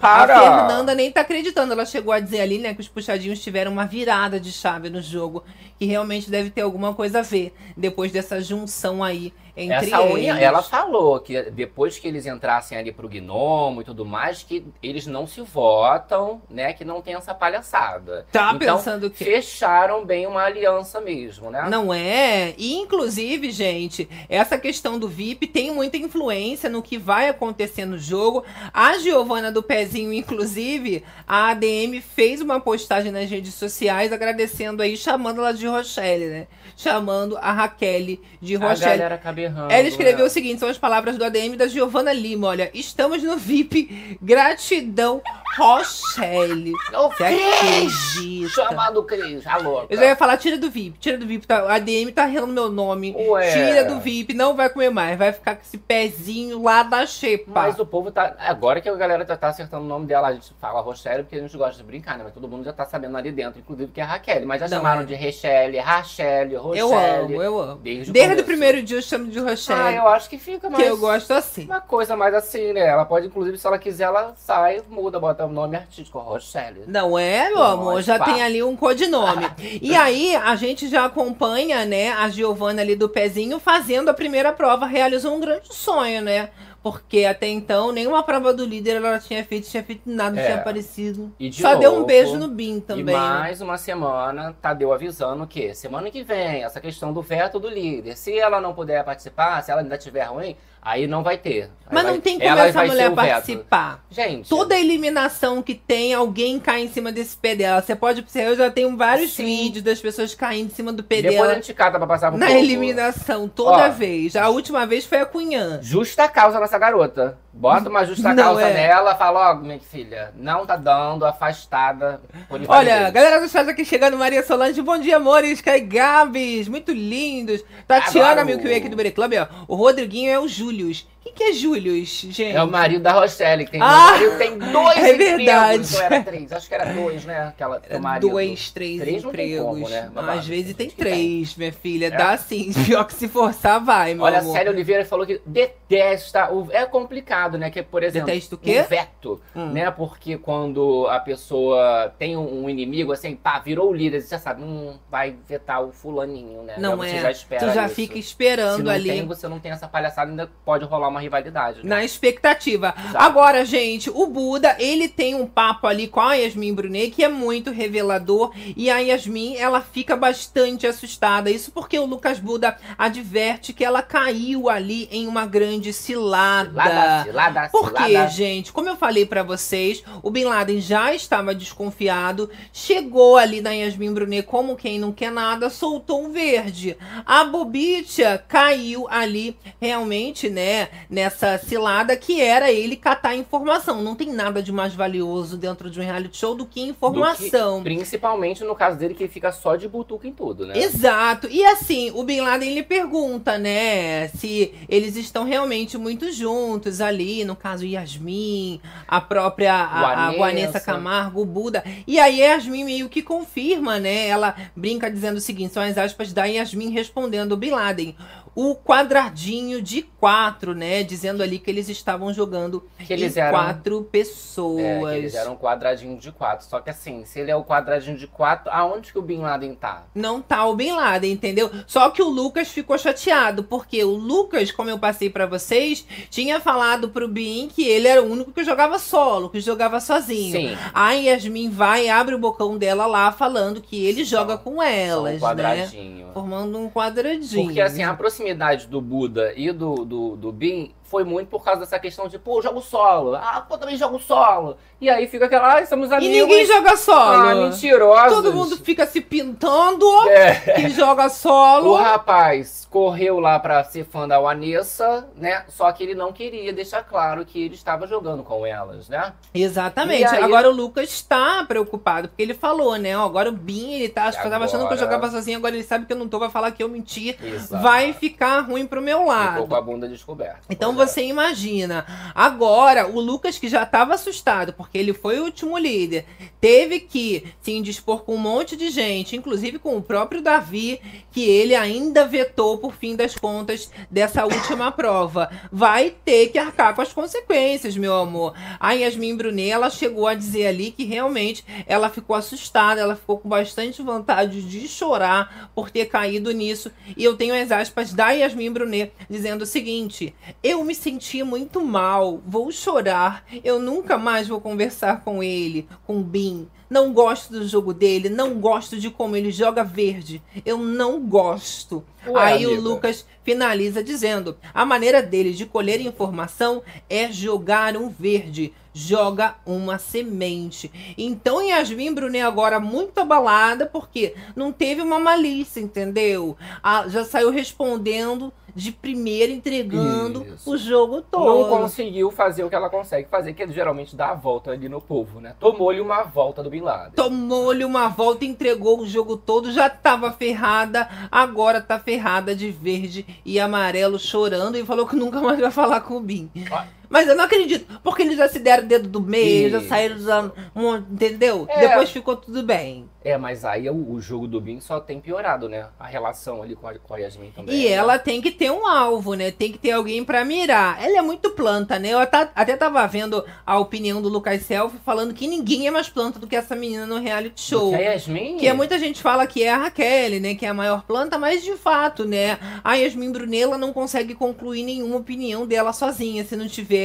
para! A Fernanda nem tá acreditando. Ela chegou a dizer ali, né, que os puxadinhos tiveram uma virada de chave no jogo. Que realmente deve ter alguma coisa a ver depois dessa junção aí entre Essa unha, ela falou que depois que eles entrassem ali pro gnomo e tudo mais, que eles não se votam, né? Que não tem essa palhaçada. Tá então, pensando que fecharam bem uma aliança mesmo, né? Não é? E, inclusive, gente, essa questão do VIP tem muita influência no que vai acontecer no jogo. A Giovana do Pezinho, inclusive, a ADM fez uma postagem nas redes sociais agradecendo aí, chamando ela de Rochelle, né? Chamando a Raquel de A Rochelle. galera cabe errando, Ela escreveu né? o seguinte: são as palavras do ADM da Giovana Lima. Olha, estamos no VIP. Gratidão, Rochelle. Você Cris! Chamado Cris, a louca. Eu já ia falar, tira do VIP, tira do VIP, tá, a DM tá rindo meu nome. Ué. Tira do VIP, não vai comer mais, vai ficar com esse pezinho lá da xepa. Mas o povo tá. Agora que a galera já tá acertando o nome dela, a gente fala Rochelle porque a gente gosta de brincar, né? Mas todo mundo já tá sabendo ali dentro, inclusive que é a Raquel. Mas já Não, chamaram é. de Rachelle, Rachelle, Rochelle. eu amo, eu amo. Desde o Desde o primeiro dia eu chamo de Rochelle, Ah, eu acho que fica mais. que eu gosto assim. Uma coisa mais assim, né? Ela pode, inclusive, se ela quiser, ela sai, muda, bota o nome artístico, Rochelle. Não é, meu amor? Já pá. tem ali um codinome. e aí, a gente já acompanha, né, a Giovana ali do pezinho fazendo a primeira prova. Realizou um grande sonho, né? Porque até então, nenhuma prova do líder ela tinha feito, tinha feito nada, É. tinha aparecido. E Só deu um novo, beijo no Bin também. E né? mais uma semana, Tadeu avisando que semana que vem, essa questão do veto do líder. Se ela não puder participar, se ela ainda tiver ruim, aí não vai ter. Mas vai- não tem como essa mulher participar. Gente, Toda eliminação que tem, alguém cai em cima desse pé dela. Você pode observar, eu já tenho vários Sim. vídeos das pessoas caindo em cima do pé depois dela a gente cata pra passar pro na eliminação, toda Ó. vez. A última vez foi a Cunhã. Justa causa nessa garota. Bota uma justa Não causa é. nela, fala, ó, minha filha, não tá dando, afastada. por Olha, galera do chat aqui chegando, Maria Solange, bom dia, amores, Kai Gabs, muito lindos. Tatiana, Agora o- Milky Way aqui do Bere Club, ó. O Rodriguinho é o Július. Quem que é Július, gente? É o marido da Rochelle, que tem, Ah, marido tem dois é empregos. verdade. Ou era três, acho que era dois, né? Aquela, o marido. Dois, três, Três não empregos. como, né? Babado. Às vezes tem que tem. três, minha filha. É. Dá sim. Pior que se forçar, vai, meu Olha, a amor. Célia Oliveira falou que detesta. O, é complicado, né? Que, por exemplo, Detesta o quê? um veto, Hum. né? Porque quando a pessoa tem um, inimigo, assim, pá, virou o líder, você já sabe, hum, vai vetar o fulaninho, né? Não você é. já espera tu já isso. fica Se esperando não ali. tem, você não tem essa palhaçada, ainda pode rolar uma rivalidade. Né? Na expectativa. Exato. Agora, gente, o Buda, ele tem um papo ali com a Yasmin Brunet que é muito revelador. E a Yasmin, ela fica bastante assustada. Isso porque o Lucas Buda adverte que ela caiu ali em uma grande cilada. Cilada, cilada, Por quê, cilada. gente? Como eu falei pra vocês, o Bin Laden já estava desconfiado, chegou ali na Yasmin Brunet como quem não quer nada, soltou um verde. A Bobitia caiu ali realmente, né, nessa cilada que era ele catar informação. Não tem nada de mais valioso dentro de um reality show do que Do que- informação. principalmente no caso dele, que ele fica só de butuca em tudo, né? Exato. E assim, o Bin Laden ele pergunta, né, se eles estão realmente muito juntos ali, no caso Yasmin, a própria a, a Vanessa. Camargo, o Buda. E aí a Yasmin meio que confirma, né? Ela brinca dizendo o seguinte, são as aspas da Yasmin respondendo o Bin Laden. O quadradinho de quatro, né? Dizendo ali que eles estavam jogando Que eles em eram. quatro pessoas. É, que eles eram um quadradinho de quatro. Só que assim, se ele é o quadradinho de quatro, aonde que o Bin Laden tá? Não tá o Bin Laden, entendeu? Só que o Lucas ficou chateado, porque o Lucas, como eu passei pra vocês, tinha falado pro Bin que ele era o único que jogava solo, que jogava sozinho. Sim. A Yasmin vai e abre o bocão dela lá, falando que ele joga com Só um elas, né? quadradinho. Formando um quadradinho. Porque assim, a proximidade do Buda e do, do, do Bin foi muito por causa dessa questão de, pô, eu jogo solo. Ah, pô, também jogo solo. E aí fica aquela, ah, somos E amigos. ninguém joga solo. Ah, mentirosos. Todo mundo fica se pintando É. que joga O solo. rapaz correu lá pra ser fã da Vanessa, né? Só que ele não queria deixar claro que ele estava jogando com elas, né? Exatamente. E aí- Agora o Lucas está preocupado, porque ele falou, né? Ó, agora o Bin, ele tá, eu tava achando que eu Agora- jogava sozinho, agora ele sabe que eu não tô, vai falar que eu menti. Exato. Vai ficar ruim pro meu Ficou lado. com a bunda descoberta. Então. Você imagina. Agora, o Lucas, que já estava assustado, porque ele foi o último líder, teve que se indispor com um monte de gente, inclusive com o próprio Davi, que ele ainda vetou, por fim das contas, dessa última prova. Vai ter que arcar com as consequências, meu amor. A Yasmin Brunet, ela chegou a dizer ali que realmente ela ficou assustada, ela ficou com bastante vontade de chorar por ter caído nisso. E eu tenho as aspas da Yasmin Brunet dizendo o seguinte: Eu me senti muito mal, vou chorar, eu nunca mais vou conversar com ele, com o Bin. Não gosto do jogo dele, não gosto de como ele joga verde. Eu não gosto. Ué, Aí o amiga. Lucas finaliza dizendo: a maneira dele de colher informação é jogar um verde, joga uma semente. Então Yasmin Brunet agora muito abalada porque não teve uma malícia, entendeu? Ah, já saiu respondendo de primeira, entregando Isso. o jogo Não todo. conseguiu fazer o que ela consegue fazer, que é geralmente dar a volta ali no povo, né? Tomou-lhe uma volta do Bin Laden. Tomou-lhe uma volta, entregou o jogo todo, já tava ferrada, agora tá ferrada de verde e amarelo, chorando e falou que nunca mais vai falar com o Bin. Ah. Mas eu não acredito, porque eles já se deram o dedo do meio, já Isso. saíram, já, um- entendeu? É. Depois ficou tudo bem. É, mas aí o, o jogo do Bin só tem piorado, né? A relação ali com a, com a Yasmin também. E né? ela tem que ter um alvo, né? Tem que ter alguém pra mirar. Ela é muito planta, né? Eu até, até tava vendo a opinião do Lucas Self falando que ninguém é mais planta do que essa menina no reality show. Que a Yasmin? Que é muita gente fala que é a Raquel, né? Que é a maior planta, mas de fato, né? A Yasmin Brunella não consegue concluir nenhuma opinião dela sozinha, se não tiver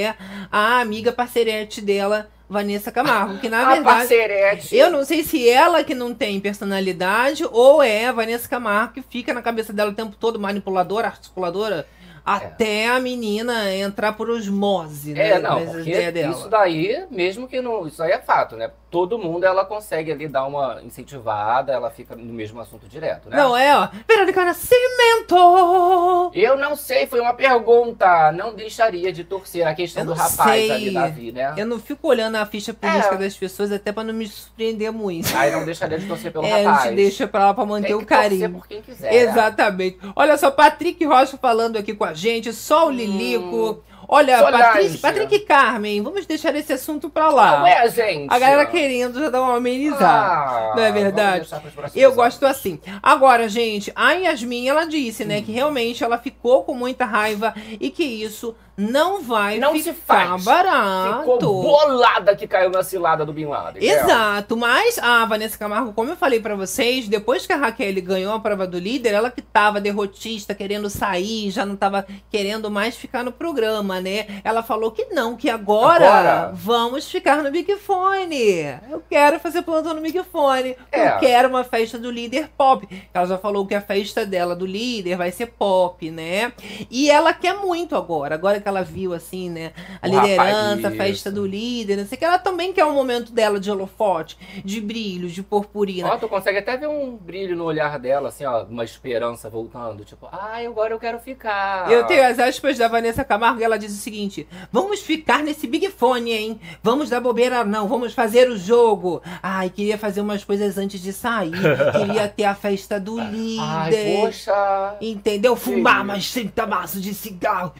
a amiga parceirete dela, Vanessa Camargo. Que na a verdade. parceirete. Eu não sei se ela que não tem personalidade ou é a Vanessa Camargo que fica na cabeça dela o tempo todo, manipuladora, articuladora, até a menina entrar por osmose, né? É, não, porque dela. isso daí, mesmo que não. Isso aí é fato, né? Todo mundo ela consegue ali dar uma incentivada, ela fica no mesmo assunto direto, né? Não, é, ó. Verônica Nascimento! Eu não sei, foi uma pergunta. Não deixaria de torcer a questão do rapaz sei. ali, Davi, né? Eu não fico olhando a ficha política É. das pessoas até pra não me surpreender muito. Aí não deixaria de torcer pelo é, a rapaz. gente deixa pra lá pra manter Tem o que torcer carinho. por quem quiser. né? Exatamente. Olha só, Patrick Rocha falando aqui com a gente, Sol Lilico. Olha. Patrick, Patrick Carmen, vamos deixar esse assunto pra lá. Não é, gente. A galera querendo já dar uma amenizada. Ah, não é verdade? Eu gosto assim. Agora, gente, a Yasmin, ela disse, né, que realmente ela ficou com muita raiva e que isso não vai Não se ficar faz. barato. Ficou bolada que caiu na cilada do Bin Laden. né? Exato, mas a Vanessa Camargo, como eu falei pra vocês, depois que a Raquel ganhou a prova do líder, ela que tava derrotista, querendo sair, já não tava querendo mais ficar no programa, né? Ela falou que não, que agora, Agora? vamos ficar no Big Fone. Eu quero fazer plantão no Big Fone. É. Eu quero uma festa do líder pop. Ela já falou que a festa dela do líder vai ser pop, né? E ela quer muito agora, agora que ela viu assim, né, a O liderança, a rapaz, festa isso. do líder, não sei o que. Ela também quer um momento dela de holofote, de brilho, de purpurina. Ó, tu consegue até ver um brilho no olhar dela, assim, ó, uma esperança voltando. Tipo, ai, agora eu quero ficar. Eu tenho as aspas da Vanessa Camargo e ela diz o seguinte: vamos ficar nesse Big Fone, hein? Vamos dar bobeira, não, vamos fazer o jogo. Ai, queria fazer umas coisas antes de sair. queria ter a festa do líder. Ai, poxa. Entendeu? Fumar Sim. mais 30 maços de cigarro.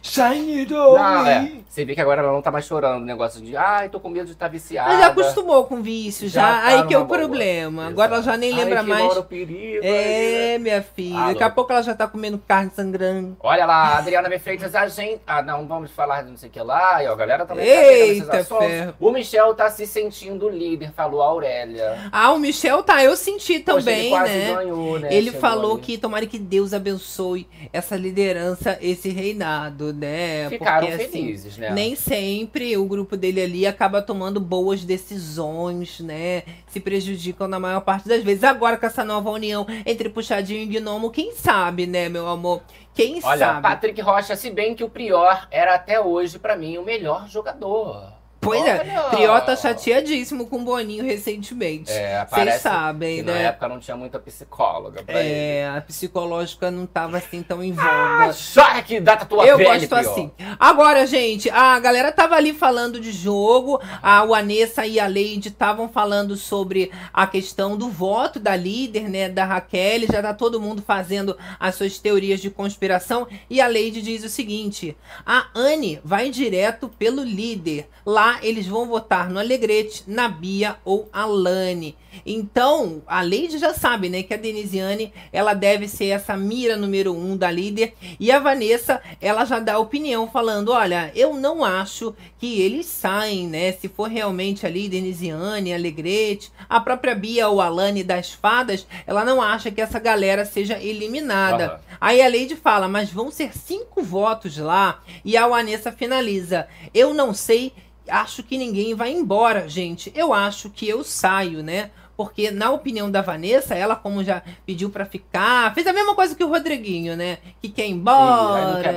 Não, é. Você vê que agora ela não tá mais chorando. Negócio de, ai, tô com medo de estar viciada. Mas já acostumou com vício, já. Já tá Aí que é o boa. problema. Agora ela já nem Ai, lembra que mais. mora o perigo, É, aí. minha filha. Alô. Daqui a pouco ela já tá comendo carne sangrando. Olha lá, Adriana B. Freitas, a gente. Ah, não, vamos falar de não sei o que lá. E ó, a galera também Eita, tá ferro. O Michel tá se sentindo líder, falou a Aurélia. Ah, o Michel tá, eu senti Poxa, também, ele quase né? ganhou, né? Ele Chegou falou ali. que tomara que Deus abençoe essa liderança, esse reinado, né? Fica ficaram Porque, assim, felizes, né? Nem sempre o grupo dele ali acaba tomando boas decisões, né? Se prejudicam na maior parte das vezes. Agora com essa nova união entre Puxadinho e Gnomo, quem sabe, né, meu amor? Quem Olha, sabe? Patrick Rocha, se bem que o Prior era até hoje, pra mim, o melhor jogador. Pois é, Olha! Prior tá chateadíssimo com o Boninho recentemente. É, Vocês sabem, que na né? época não tinha muita psicóloga pra ele. É, a psicológica não tava assim tão em Ah, voga. só que dá tua Eu pele, gosto assim. Agora, gente, a galera tava ali falando de jogo, a Vanessa e a Leide estavam falando sobre a questão do voto da líder, né, da Raquel, já tá todo mundo fazendo as suas teorias de conspiração, e a Leide diz o seguinte: a Anne vai direto pelo líder. Lá eles vão votar no Alegrete, na Bia ou a Lane. Então, a Leide já sabe, né, que a Denisiane, ela deve ser essa mira número um da líder. E a Vanessa, ela já dá opinião falando, olha, eu não acho que eles saem, né, se for realmente ali Denisiane, Alegrete, a própria Bia ou a Lane das fadas, ela não acha que essa galera seja eliminada. Aham. Aí a Lady fala, mas vão ser cinco votos lá. E a Vanessa finaliza, eu não sei, acho que ninguém vai embora, gente. Eu acho que eu saio, né? Porque, na opinião da Vanessa, ela, como já pediu pra ficar, fez a mesma coisa que o Rodriguinho, né? Que quer ir embora. não quer.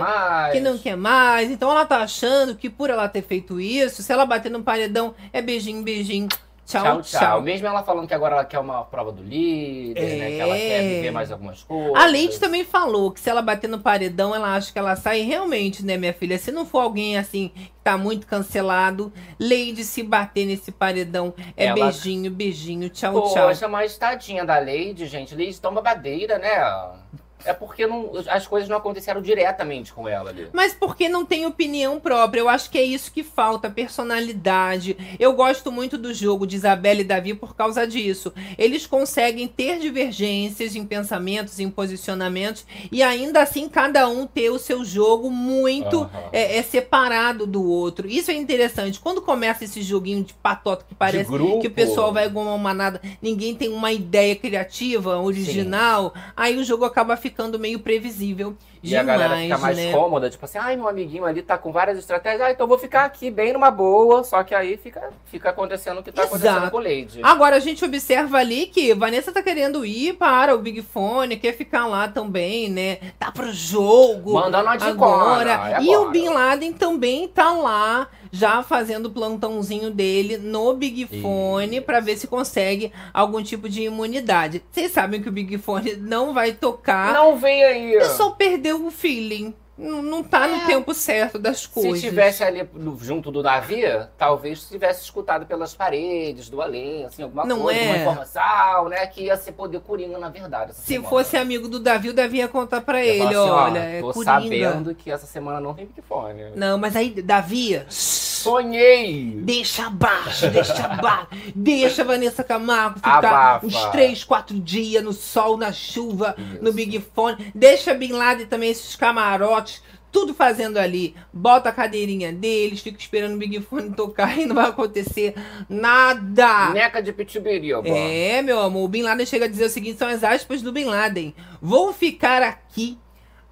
Que não quer mais. Então ela tá achando que por ela ter feito isso, se ela bater no paredão, é beijinho, beijinho. Tchau, Tchau, tchau. tchau, Mesmo ela falando que agora ela quer uma prova do líder, né? Que ela É. quer viver mais algumas coisas. A Leite também falou que se ela bater no paredão, ela acha que ela sai realmente, né, minha filha? Se não for alguém assim que tá muito cancelado, Leide se bater nesse paredão é Ela- beijinho, beijinho, tchau, tchau. Poxa, mas tadinha da Lady, gente. Lady tão babadeira, né? É porque não, as coisas não aconteceram diretamente com ela ali. Mas porque não tem opinião própria. Eu acho que é isso que falta, personalidade. Eu gosto muito do jogo de Isabela e Davi por causa disso. Eles conseguem ter divergências em pensamentos, em posicionamentos, e ainda assim cada um ter o seu jogo muito Aham. é, é separado do outro. Isso é interessante. Quando começa esse joguinho de patota que parece que o pessoal vai igual uma manada, ninguém tem uma ideia criativa, original, aí o jogo acaba ficando meio previsível E a galera fica demais, mais né? cômoda, tipo assim, ai, meu amiguinho ali tá com várias estratégias, ah, então eu vou ficar aqui bem numa boa, só que aí fica, fica acontecendo o que tá acontecendo Exato. com o Lady. Agora a gente observa ali que Vanessa tá querendo ir para o Big Fone, quer ficar lá também, né? Tá pro jogo. Mandando uma de agora. é E o agora. Bin Laden também tá lá, já fazendo o plantãozinho dele no Big Fone pra ver se consegue algum tipo de imunidade. Vocês sabem que o Big Fone não vai tocar. Não vem aí. É só perdeu o feeling. Não, não tá no tempo certo das coisas. Se tivesse ali no- junto do Davi, talvez tivesse escutado pelas paredes do além, assim, alguma Não coisa, é? uma informação, né? Que ia ser poder Coringa, na verdade. essa Se semana. fosse amigo do Davi, o Davi ia contar pra Ia ele, assim, ó, olha, é tô Coringa. sabendo que essa semana não tem microfone. Não, mas aí, Davi, Sonhei! deixa abaixo, deixa abaixo. Deixa a Vanessa Camargo ficar Abafa. uns três, quatro dias no sol, na chuva, Isso. no Big Fone. Deixa Bin Laden também, esses camarotes, tudo fazendo ali. Bota a cadeirinha deles, fica esperando o Big Fone tocar e não vai acontecer nada. Neca de Pitibiriba. É, meu amor, o Bin Laden chega a dizer o seguinte, são as aspas do Bin Laden. Vou ficar aqui,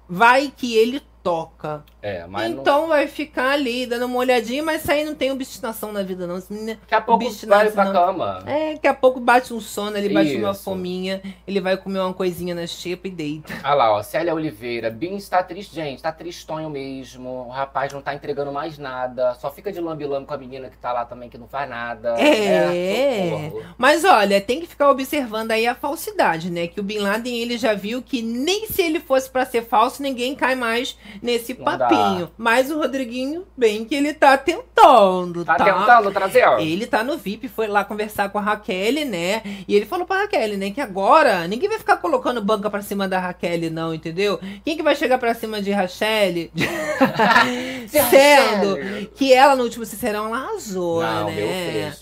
vai que ele toca. É, mas não... então vai ficar ali, dando uma olhadinha, mas isso aí não tem obstinação na vida, não. Daqui a pouco vai pra não. cama. É, daqui a pouco bate um sono, ele bate uma Isso. fominha, ele vai comer uma coisinha na xepa e deita. Olha lá, ó, Célia Oliveira. Bin está triste, gente, tá tristonho mesmo. O rapaz não tá entregando mais nada. Só fica de lambi-lambi com a menina que tá lá também, que não faz nada. É. socorro. Mas olha, tem que ficar observando aí a falsidade, né? Que o Bin Laden ele já viu que nem se ele fosse pra ser falso, ninguém cai mais nesse Não papinho. dá. Mas o Rodriguinho, bem que ele tá tentando, Tá, tá? tentando trazer, ó. Ele tá no VIP, foi lá conversar com a Raquel, né? E ele falou pra Raquel, né, que agora ninguém vai ficar colocando banca pra cima da Raquel, não, entendeu? Quem que vai chegar pra cima de Rachel? Sendo que ela no último Sincerão ela arrasou, Não, né?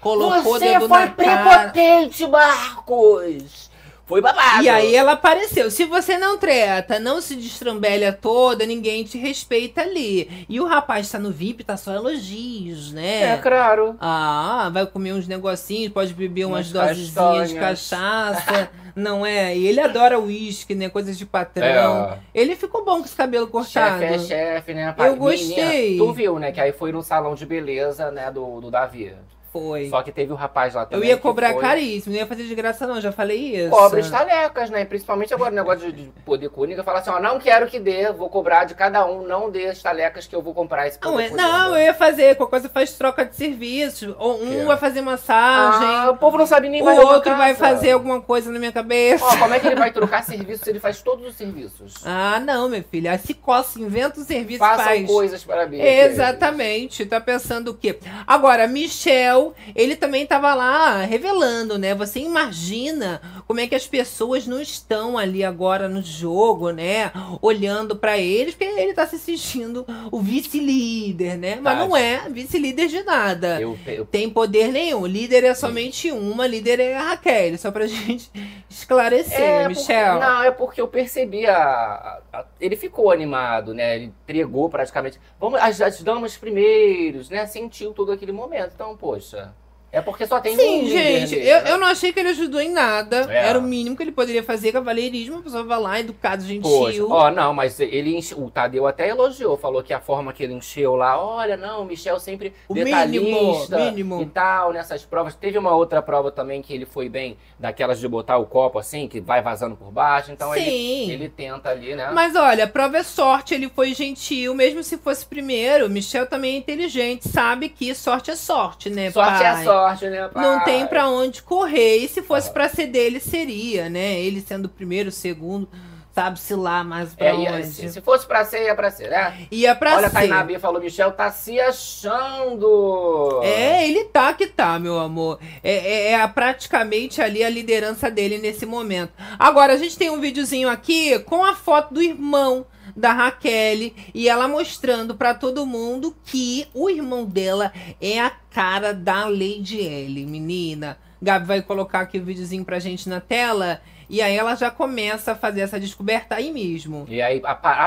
Colocou o Você foi prepotente, Marcos! Foi babado. E aí ela apareceu. Se você não treta, não se destrambelha toda, ninguém te respeita ali. E o rapaz tá no VIP, tá só elogios, né? É, claro. Ah, vai comer uns negocinhos, pode beber umas Umas dosezinhas de cachaça. Não é? E ele adora uísque, né? Coisas de patrão. É. Ele ficou bom com esse cabelo cortado. Chefe é chefe, né? Eu gostei. Menina, tu viu, né? Que aí foi no salão de beleza, né, do, do Davi. Foi. Só que teve o rapaz lá Eu também. ia que cobrar foi... caríssimo, não ia fazer de graça não, já falei isso. Cobra estalecas, né? Principalmente agora o negócio de, de poder cúnica. Fala assim, ó, não quero que dê, vou cobrar de cada um, não dê estalecas que eu vou comprar esse Não, poder é- não, eu ia fazer, qualquer coisa faz troca de serviço. Ou um vai fazer massagem, Ah, o povo não sabe nem o vai na minha outro vai casa. fazer alguma coisa na minha cabeça. Ó, como é que ele vai trocar serviço se ele faz todos os serviços? Ah, não, minha filha. Se coça, inventa o serviço, Façam faz. coisas para mim. Exatamente, tá pensando o quê? Agora, Michel, ele também tava lá revelando, né? Você imagina como é que as pessoas não estão ali agora no jogo, né? Olhando pra eles, porque ele tá se sentindo o vice-líder, né? Mas Tá. não é vice-líder de nada. Eu, eu, Tem poder nenhum. Líder é somente uma, líder é a Raquel. Só pra gente esclarecer, É, né, porque- Michel. não, é porque eu percebi a, a- a- Ele ficou animado, né? Ele entregou praticamente. Vamos, as, as damas primeiros, né? Sentiu todo aquele momento. Então, poxa. Yeah. É porque só tem um Sim, líder gente, eu, né? eu não achei que ele ajudou em nada. É. Era o mínimo que ele poderia fazer, cavalheirismo, a pessoa vai lá, educado, Poxa, gentil. ó, não, mas ele enche, o Tadeu até elogiou, falou que a forma que ele encheu lá, olha, não, o Michel sempre O detalhista mínimo, mínimo. e tal, nessas provas. Teve uma outra prova também que ele foi bem, daquelas de botar o copo assim, que vai vazando por baixo, então ele, Sim. ele tenta ali, né? Mas olha, a prova é sorte, ele foi gentil, mesmo se fosse primeiro. Michel também é inteligente, sabe que sorte é sorte, né, sorte pai? é sorte, né, pai? Não tem pra onde correr. E se fosse Ah. pra ser dele, seria, né? Ele sendo o primeiro, o segundo, sabe-se lá mais pra É, e, onde. se, se fosse pra ser, ia pra ser, né? Ia pra Olha, a ser. Tainá Bia falou, Michel tá se achando. É, ele tá que tá, meu amor. É, é- é praticamente ali a liderança dele nesse momento. Agora, a gente tem um videozinho aqui com a foto do irmão da Raquel e ela mostrando pra todo mundo que o irmão dela é a cara da Lady L, menina. Gabi vai colocar aqui o videozinho pra gente na tela e aí ela já começa a fazer essa descoberta aí mesmo. E aí,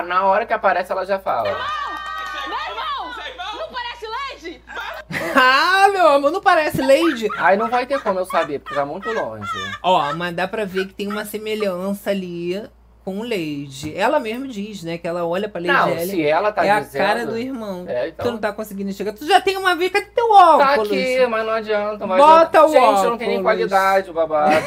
na hora que aparece, ela já fala. Meu irmão! Não parece Lady? ah, meu amor, não parece Lady? Aí não vai ter como eu saber, porque tá muito longe. Ó, mas dá pra ver que tem uma semelhança ali com Lady. Ela mesmo diz, né? Que ela olha pra Lady Não, Ellen, se ela tá é a dizendo... cara do irmão. É, então. Tu não tá conseguindo enxergar. Tu já tem uma vica de teu Tá óculos. aqui, mas não adianta. Mas Bota o Gente, não tem nem óculos. qualidade o babado.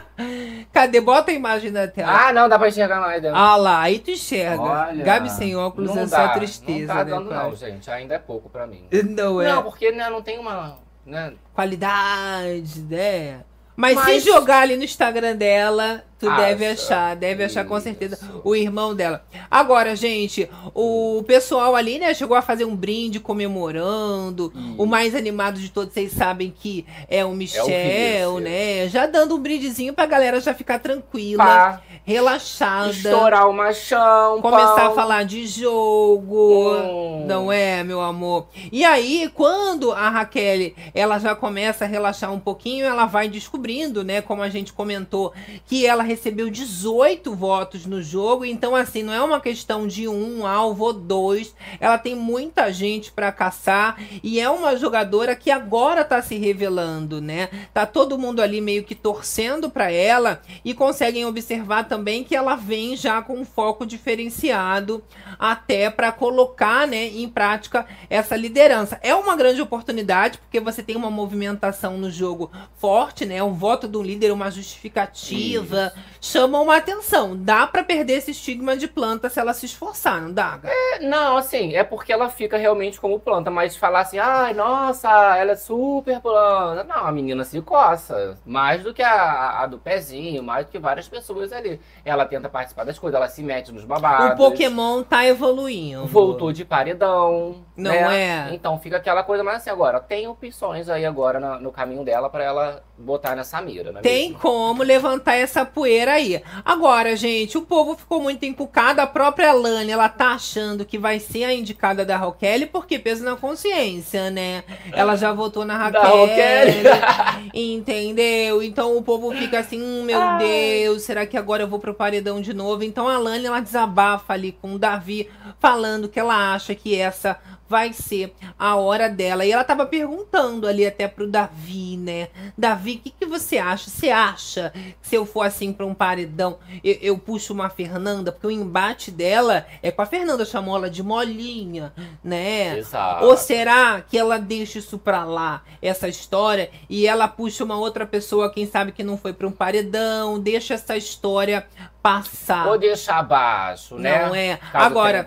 Cadê? Bota a imagem da tela. ah, não, dá pra enxergar mais. dentro. Ah lá, aí tu enxerga. Olha, Gabi sem óculos não é dá, só tristeza, Não tá né, dando pai? não, gente. Ainda é pouco pra mim. Não é Não, porque né, não tem uma... Né? qualidade, né? Mas, Mas- se jogar ali no Instagram dela, tu Acha. deve achar, deve achar com certeza o irmão dela. Agora, gente, o pessoal ali, né, chegou a fazer um brinde comemorando. O mais animado de todos, vocês sabem que é o Michel, Vinícius. né? Já dando um brindezinho pra galera já ficar tranquila, Pá, relaxada. estourar o machão, Começar a falar de jogo. Hum. Não é, meu amor? E aí, quando a Raquel, ela já começa a relaxar um pouquinho, ela vai descobrindo, né, como a gente comentou, que ela recebeu 18 votos no jogo, então assim, não é uma questão de um alvo ou dois, ela tem muita gente pra caçar e é uma jogadora que agora tá se revelando, né? Tá todo mundo ali meio que torcendo pra ela e conseguem observar também que ela vem já com um foco diferenciado até para colocar, né, em prática essa liderança. É uma grande oportunidade porque você tem uma movimentação no jogo forte, né? Um voto do líder, uma justificativa, chama uma atenção. Dá para perder esse estigma de planta se ela se esforçar, não dá? Gá? Não, assim, é porque ela fica realmente como planta, mas falar assim, ai, nossa, ela é super planta. Não, a menina se coça. Mais do que a, a do pezinho, mais do que várias pessoas ali. Ela tenta participar das coisas, ela se mete nos babados. O Pokémon tá evoluindo. Voltou de paredão. Não né? é? Então fica aquela coisa mais assim, agora, tem opções aí agora na- no caminho dela pra ela botar nessa mira, né? Tem como levantar essa poeira aí. Agora, gente, o povo ficou muito encucado. A própria Lani, ela tá achando que vai ser a indicada da Raquel, porque peso na consciência, né? Ela já votou na Raquel. Entendeu? Então o povo fica assim, hum, meu Deus, será que agora eu vou pro paredão de novo? Então a Lani, ela desabafa ali com o Davi, falando que ela acha que essa vai ser a hora dela. E ela tava perguntando ali até pro Davi, né? Davi, o que, que você acha? Você acha que se eu for assim pra um paredão, eu, eu puxo uma Fernanda? Porque o embate dela é com a Fernanda, chamou ela de molinha, né? Exato. Ou será que ela deixa isso pra lá, essa história, e ela puxa uma outra pessoa, quem sabe que não foi pra um paredão, deixa essa história passar. Ou deixar abaixo, né? Não é. Caso Agora.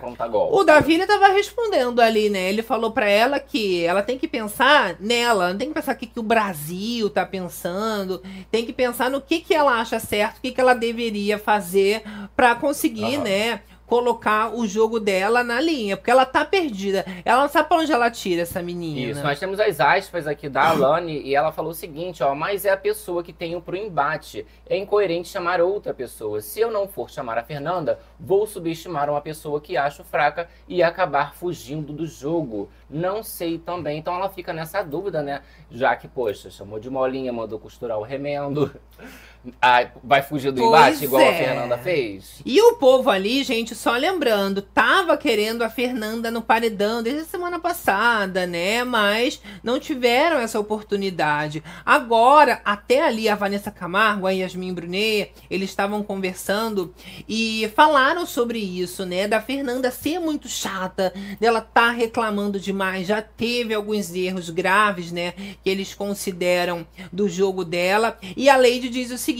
O Davi ele tava respondendo ali, né? Ele falou pra ela que ela tem que pensar nela, não tem que pensar o que, que o Brasil tá pensando, tem que pensar no que, que ela acha certo, o que, que ela deveria fazer pra conseguir, Aham. né? Colocar o jogo dela na linha, porque ela tá perdida. Ela não sabe pra onde ela tira essa menina. Isso, nós temos as aspas aqui da Alane e ela falou o seguinte, ó, mas é a pessoa que tenho pro embate. É incoerente chamar outra pessoa. Se eu não for chamar a Fernanda, vou subestimar uma pessoa que acho fraca e acabar fugindo do jogo. Não sei também. Então ela fica nessa dúvida, né? Já que, poxa, chamou de molinha, mandou costurar o remendo. Ah, vai fugir do Pois embate igual a é. Fernanda fez? E o povo ali, gente, só lembrando, tava querendo a Fernanda no paredão desde a semana passada, né? Mas não tiveram essa oportunidade. Agora, até ali, a Vanessa Camargo, a Yasmin Brunet, eles estavam conversando e falaram sobre isso, né? Da Fernanda ser muito chata, dela tá reclamando demais, já teve alguns erros graves, né? Que eles consideram do jogo dela. E a Lady diz o seguinte: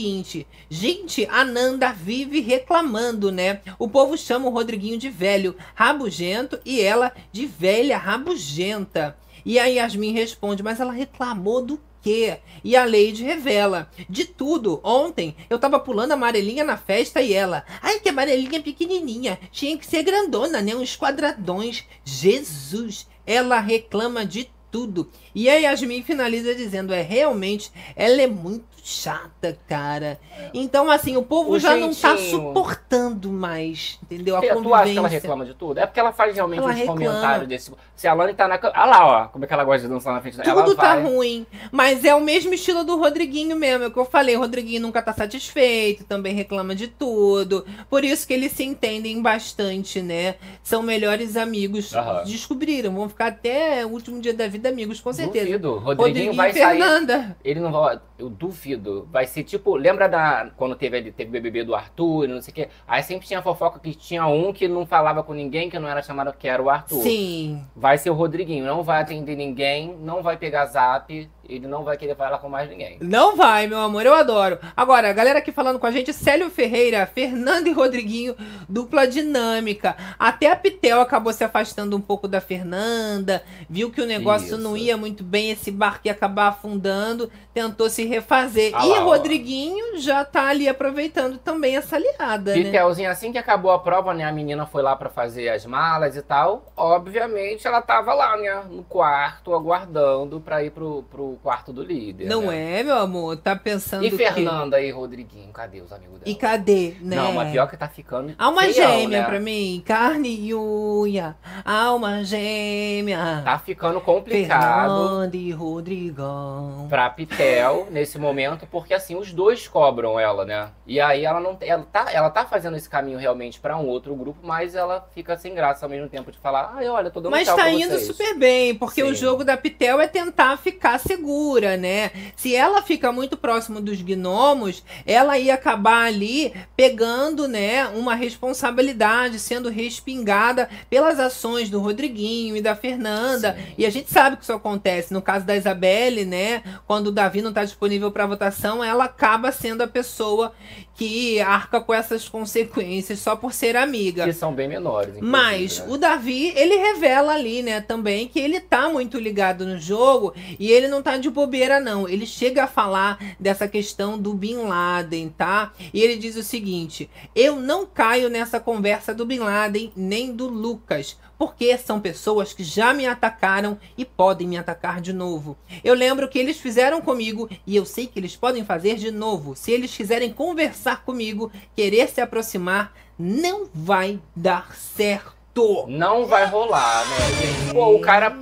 gente, a Nanda vive reclamando, né? O povo chama o Rodriguinho de velho rabugento e ela de velha rabugenta. E a Yasmin responde: mas ela reclamou do quê? E a Lady revela: de tudo. Ontem eu tava pulando a amarelinha na festa e ela, ai que amarelinha pequenininha, tinha que ser grandona, né? Uns quadradões. Jesus! Ela reclama de tudo. E a Yasmin finaliza dizendo: é realmente, ela é muito chata, cara. Então, assim, o povo O já não tá jeitinho. suportando mais, entendeu? A Tu acha que ela convivência. reclama de tudo? É porque ela faz realmente Ela uns reclama. comentários desse. Se a Lani tá na. Olha lá, ó, como é que ela gosta de dançar na frente dela. Tudo tá ruim. Mas é o mesmo estilo do Rodriguinho mesmo. É o que eu falei. O Rodriguinho nunca tá satisfeito, também reclama de tudo. Por isso que eles se entendem bastante, né? São melhores amigos. Aham. Descobriram. Vão ficar até o último dia da vida amigos, com certeza. Duvido. Rodriguinho, Rodriguinho vai e sair. Fernanda. Ele não vai. Eu duvido. Vai ser tipo. Lembra da. Quando teve teve BBB do Arthur, não sei o quê. Aí sempre tinha fofoca que tinha um que não falava com ninguém, que não era chamado que era o Arthur. Sim. Vai ser o Rodriguinho. Não vai atender ninguém, não vai pegar zap, ele não vai querer falar com mais ninguém. Não vai, meu amor, eu adoro. Agora, a galera aqui falando com a gente, Célio Ferreira, Fernanda e Rodriguinho, dupla dinâmica. Até a Pitel acabou se afastando um pouco da Fernanda, viu que o negócio Isso. não ia muito bem, esse barco ia acabar afundando, tentou se refazer. Ah e lá, ó. Rodriguinho já tá ali aproveitando também essa aliada, né? Pitelzinho, assim que acabou a prova, né? A menina foi lá pra fazer as malas e tal. Obviamente, ela tava lá, né? No quarto, aguardando pra ir pro, pro quarto do líder. Não né? é, meu amor? Tá pensando E que... Fernanda e Rodriguinho, cadê os amigos dela? E cadê, né? Não, mas pior que tá ficando. Alma feião, gêmea né? pra mim, carne e unha, alma gêmea. Tá ficando complicado Fernanda e Rodrigão. pra Pitel nesse momento, porque assim, os dois cobram ela, né? E aí ela não ela tá, ela tá fazendo esse caminho realmente pra um outro grupo, mas ela fica sem graça ao mesmo tempo de falar, ai, olha, tô dando Mas tá indo vocês." super bem, porque Sim. o jogo da Pitel é tentar ficar segura, né? Se ela fica muito próximo dos gnomos, ela ia acabar ali pegando, né, uma responsabilidade, sendo respingada pelas ações do Rodriguinho e da Fernanda. Sim. E a gente sabe que isso acontece. No caso da Isabelle, né, quando o Davi não tá disponível para votação, ela acaba sendo a pessoa que arca com essas consequências só por ser amiga. Que são bem menores. Mas né? o Davi, ele revela ali, né, também que ele tá muito ligado no jogo e ele não tá de bobeira, não. Ele chega a falar dessa questão do Bin Laden, tá? E ele diz o seguinte: eu não caio nessa conversa do Bin Laden nem do Lucas. Porque são pessoas que já me atacaram e podem me atacar de novo. Eu lembro que eles fizeram comigo e eu sei que eles podem fazer de novo. Se eles quiserem conversar comigo, querer se aproximar, não vai dar certo. Não vai rolar, né? Pô, o cara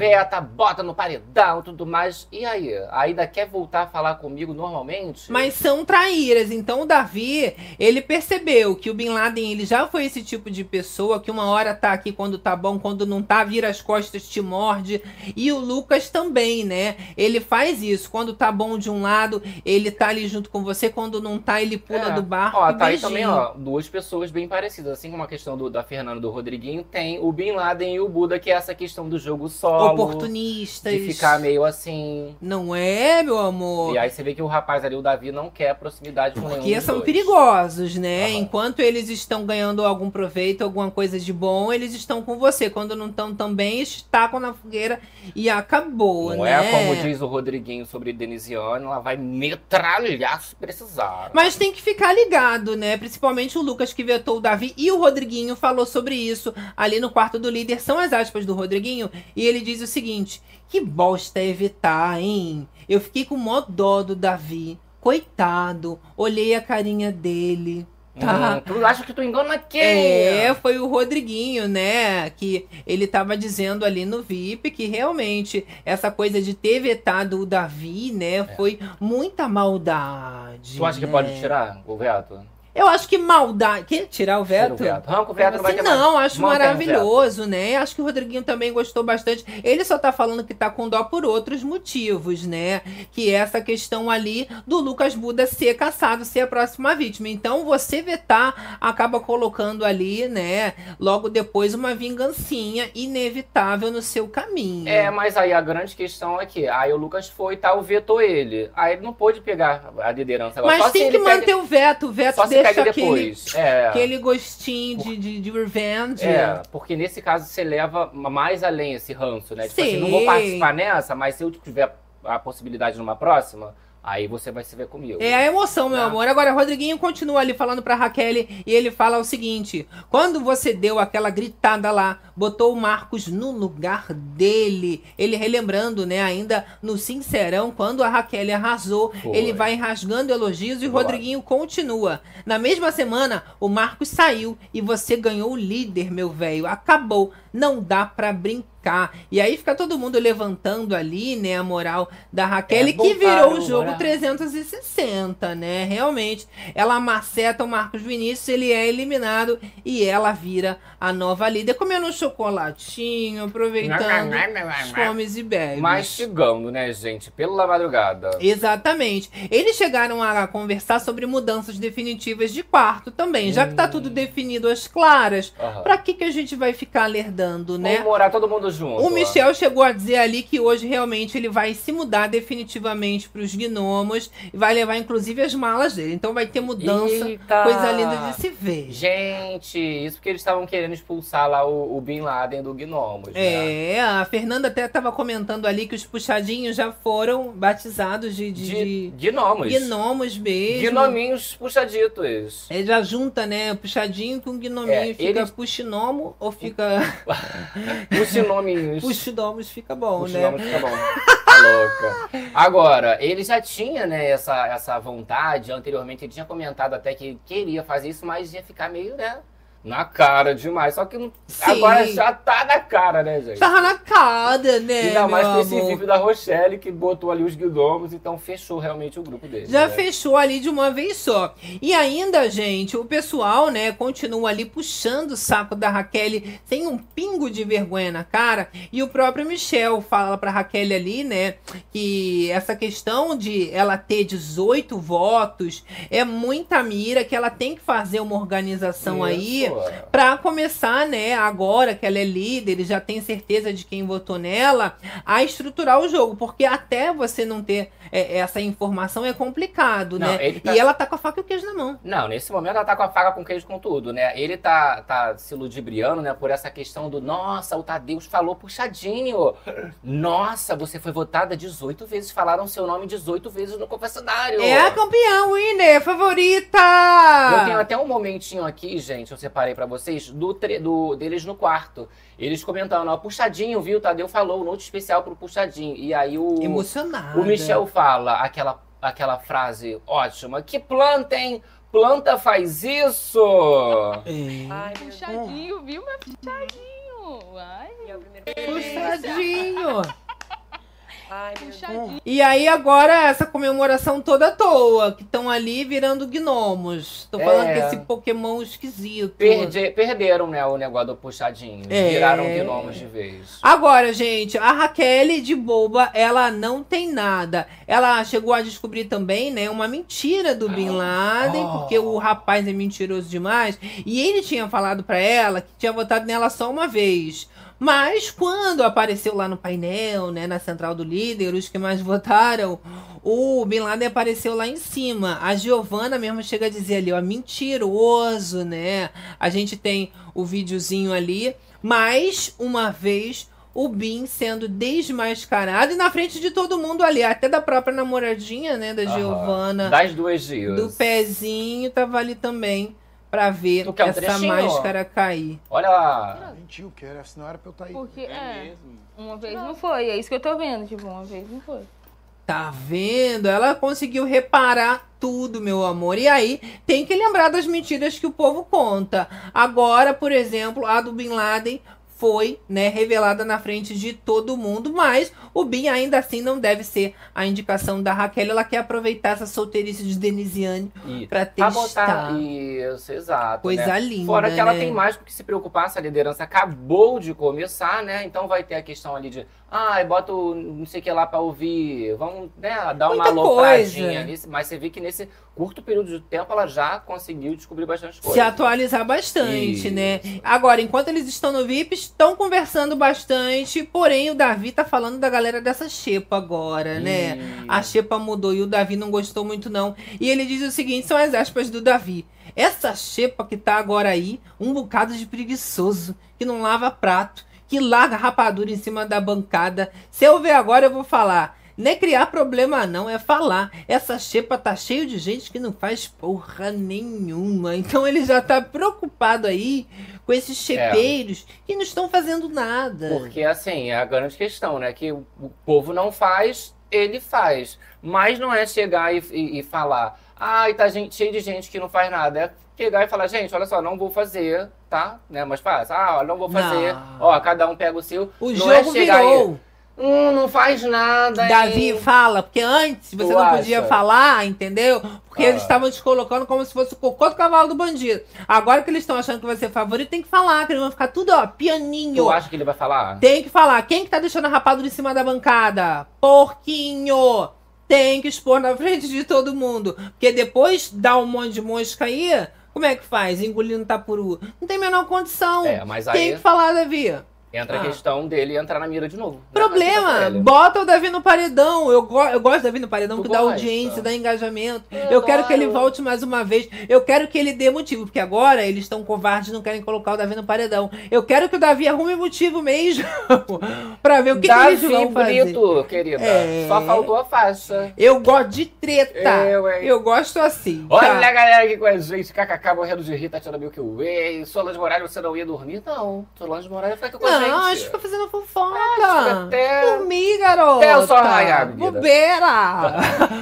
veta, bota no paredão, tudo mais. E aí? Ainda quer voltar a falar comigo normalmente? Mas são traíras. Então o Davi, ele percebeu que o Bin Laden, ele já foi esse tipo de pessoa que uma hora tá aqui quando tá bom, quando não tá, vira as costas, te morde. E o Lucas também, né? Ele faz isso. Quando tá bom de um lado, ele tá ali junto com você. Quando não tá, ele pula É. do barco. Ó, tá aí beijinho. também, ó, duas pessoas bem parecidas. Assim como a questão do, da Fernanda do Rodriguinho, tem o Bin Laden e o Buda, que é essa questão do jogo solo. Oportunistas. De ficar meio assim. Não é, meu amor? E aí você vê que o rapaz ali, o Davi, não quer proximidade com nenhum Porque são dois. perigosos, né? Aham. Enquanto eles estão ganhando algum proveito, alguma coisa de bom, eles estão com você. Quando não estão também, estacam na fogueira e acabou, Não né? é como diz o Rodriguinho sobre Denisiane, ela vai metralhar se precisar. Mas tem que ficar ligado, né? Principalmente o Lucas que vetou o Davi e o Rodriguinho falou sobre isso ali no quarto do líder. São as aspas do Rodriguinho. E ele diz o seguinte: Que bosta é vetar, hein? Eu fiquei com mó dó do Davi. Coitado. Olhei a carinha dele. Tá. Hum, tu acha que tu engana quem? É, foi o Rodriguinho, né? Que ele tava dizendo ali no VIP que realmente essa coisa de ter vetado o Davi, né? Foi muita maldade. É. Tu acha que né? pode tirar o veto? Eu acho que maldade. Tirar o Tira veto? o veto. Arranca o veto, não vai ter mais. não, acho maravilhoso, né? Acho que o Rodriguinho também gostou bastante. Ele só tá falando que tá com dó por outros motivos, né? Que é essa questão ali do Lucas Buda ser caçado, ser a próxima vítima. Então, você vetar acaba colocando ali, né? Logo depois, uma vingancinha inevitável no seu caminho. É, mas aí a grande questão é que aí o Lucas foi e tal, vetou ele. Aí ele não pôde pegar a liderança agora. Mas Só tem que pega- manter o veto. O veto Só se pega aquele, depois. É. aquele gostinho de, de, de revenge. É, porque nesse caso você leva mais além esse ranço, né? Tipo assim, Sei. não vou participar nessa, mas se eu tiver a possibilidade numa próxima, aí você vai se ver comigo. É a emoção, meu Tá. amor. Agora, Rodriguinho continua ali falando pra Raquel e ele fala o seguinte: quando você deu aquela gritada lá, botou o Marcos no lugar dele, ele relembrando, né, ainda no Sincerão, quando a Raquel arrasou, Foi. ele vai rasgando elogios e o Boa. Rodriguinho continua. Na mesma semana, o Marcos saiu e você ganhou o líder, meu velho. Acabou. Não dá pra brincar. E aí fica todo mundo levantando ali, né, a moral da Raquel, É, que virou o jogo moral. 360, né? Realmente, ela maceta o Marcos Vinícius, ele é eliminado e ela vira a nova líder, comendo um chocolatinho, aproveitando os fomes e bebes. Mastigando, né, gente? Pela madrugada. Exatamente. Eles chegaram a conversar sobre mudanças definitivas de quarto também. Já que tá Hum. tudo definido às claras, Aham. pra que, que a gente vai ficar lerdando, né? Vamos morar todo mundo junto. O Michel chegou a dizer ali que hoje realmente ele vai se mudar definitivamente para os gnomos e vai levar inclusive as malas dele. Então vai ter mudança, Eita! coisa linda de se ver. Gente, isso porque eles estavam querendo expulsar lá o, o Bin Laden do Gnomos, né? É, a Fernanda até estava comentando ali que os puxadinhos já foram batizados de, de, De de gnomos. gnomos mesmo. Gnominhos puxaditos. Ele já junta, né, puxadinho com gnominho. É, fica eles- puxinomo ou fica... Puxinominhos. Puxinomos fica bom, né? o nome fica bom. Tá louca. Agora, ele já tinha, né, essa, essa vontade. Anteriormente, ele tinha comentado até que queria fazer isso, mas ia ficar meio, né, na cara demais. Só que não- agora já tá na cara, né, gente? Tava na cara, né, Ainda mais com esse vídeo da Rochelle que botou ali os gnomos, então fechou realmente o grupo dele. Já né? fechou ali de uma vez só. E ainda, gente, o pessoal, né, continua ali puxando o saco da Raquel sem um pingo de vergonha na cara. E o próprio Michel fala pra Raquel ali, né, que essa questão de ela ter 18 votos é muita mira, que ela tem que fazer uma organização aí Pra começar, né, agora que ela é líder, ele já tem certeza de quem votou nela, a estruturar o jogo, porque até você não ter é, essa informação é complicado, Não, né? tá- E ela tá com a faca e o queijo na mão. Não, nesse momento ela tá com a faca com queijo com tudo, né? Ele tá, tá se ludibriando, né, por essa questão do nossa, o Tadeus falou puxadinho. Nossa, você foi votada 18 vezes, falaram seu nome 18 vezes no confessionário. É a campeã, winner, favorita! Eu tenho até um momentinho aqui, gente, eu separei pra vocês, do, tre- do deles no quarto. Eles comentando, ó, puxadinho, viu? Tadeu falou, note especial pro puxadinho. E aí o, Emocionada. o Michel fala aquela, aquela frase ótima: Que planta, hein? Planta faz isso! É. Ai, puxadinho, viu, meu puxadinho? Ai, é o primeiro Puxadinho. Ai, puxadinho. E aí agora essa comemoração toda à toa, que estão ali virando gnomos. Tô falando É. que esse Pokémon esquisito. Perde- perderam, né, o negócio do puxadinho. É. Viraram gnomos de vez. Agora, gente, a Raquel de boba, ela não tem nada. Ela chegou a descobrir também, né, uma mentira do Bin Laden, Oh. porque o rapaz é mentiroso demais. E ele tinha falado pra ela que tinha votado nela só uma vez. Mas quando apareceu lá no painel, né, na central do líder, os que mais votaram, o Bin Laden apareceu lá em cima. A Giovana mesmo chega a dizer ali, ó, mentiroso, né? A gente tem o videozinho ali, mais uma vez o Bin sendo desmascarado e na frente de todo mundo ali, até da própria namoradinha, né, da. Giovana, Das duas dias. do pezinho, tava ali também pra ver um essa trechinho? máscara cair. Olha lá. Mentiu, que era, senão era pra eu estar aí. Porque, É é, mesmo. uma vez não foi. É isso que eu tô vendo. Tipo, uma vez não foi. Tá vendo? Ela conseguiu reparar tudo, meu amor. E aí, tem que lembrar das mentiras que o povo conta. Agora, por exemplo, a do Bin Laden foi, né, revelada na frente de todo mundo, mas o Bin ainda assim não deve ser a indicação da Raquel. Ela quer aproveitar essa solteirice de Denisiane pra testar. botar. Isso, exato. Coisa né? linda, Fora que ela né? tem mais do que se preocupar, essa liderança acabou de começar, né? Então vai ter a questão ali de, ah, bota o não sei o que lá pra ouvir, vamos, né, dar uma Muita alopradinha coisa. ali. Mas você vê que nesse curto período de tempo ela já conseguiu descobrir bastante coisa. se atualizar bastante, Isso. né? Agora, enquanto eles estão no VIP, estão conversando bastante, porém o Davi tá falando da galera dessa xepa agora, né? A xepa mudou e o Davi não gostou muito não. E ele diz o seguinte, são as aspas do Davi. Essa xepa que tá agora aí, um bocado de preguiçoso, que não lava prato, que larga rapadura em cima da bancada. Se eu ver agora, eu vou falar. Não é criar problema, não, é falar. Essa xepa tá cheio de gente que não faz porra nenhuma. Então ele já tá preocupado aí com esses chepeiros que não estão fazendo nada. Porque, assim, é a grande questão, né? Que o, povo não faz, ele faz. Mas não é chegar e, e- e falar, ai, tá gente, cheio de gente que não faz nada. É chegar e falar, gente, olha só, não vou fazer, tá? Né? Mas faz, ah, não vou fazer. Não. Ó, cada um pega o seu. O não jogo é chegar virou. Aí, hum, não faz nada. Davi hein?" fala, porque antes você Tu não podia acha? falar, entendeu? Porque Ah. eles estavam te colocando como se fosse o cocô do cavalo do bandido. Agora que eles estão achando que vai ser favorito, tem que falar, que eles vão ficar tudo, ó, pianinho. Tu acha que ele vai falar? Tem que falar. Quem que tá deixando a rapadura em cima da bancada? Porquinho! Tem que expor na frente de todo mundo. Porque depois dá um monte de mosca aí, como é que faz? Engolindo tapuru. Não tem a menor condição. É, mas Tem aí que falar, Davi. Entra Ah. a questão dele entrar na mira de novo. né? Problema, bota o Davi no paredão. Eu, go eu gosto do Davi no paredão, Tu que dá gosta? audiência, dá engajamento. Eu Eu, quero que ele volte mais uma vez. Eu quero que ele dê motivo, porque agora eles estão covardes, não querem colocar o Davi no paredão. Eu quero que o Davi arrume motivo mesmo pra ver o que, que eles Davi vão fazer. Brito, querida. É. Só faltou a faixa. Eu gosto de treta. Eu, hein? Eu gosto assim. Olha tá? a galera aqui com a gente, kkk, morrendo de rir, Tatiana Milky Way, Solange Moraes, você não ia dormir? Não, Solange Moraes fica aqui com a gente. Acho que fica fazendo fofoca. fica até- Dormir, garota. até o sol raiar. Bobeira.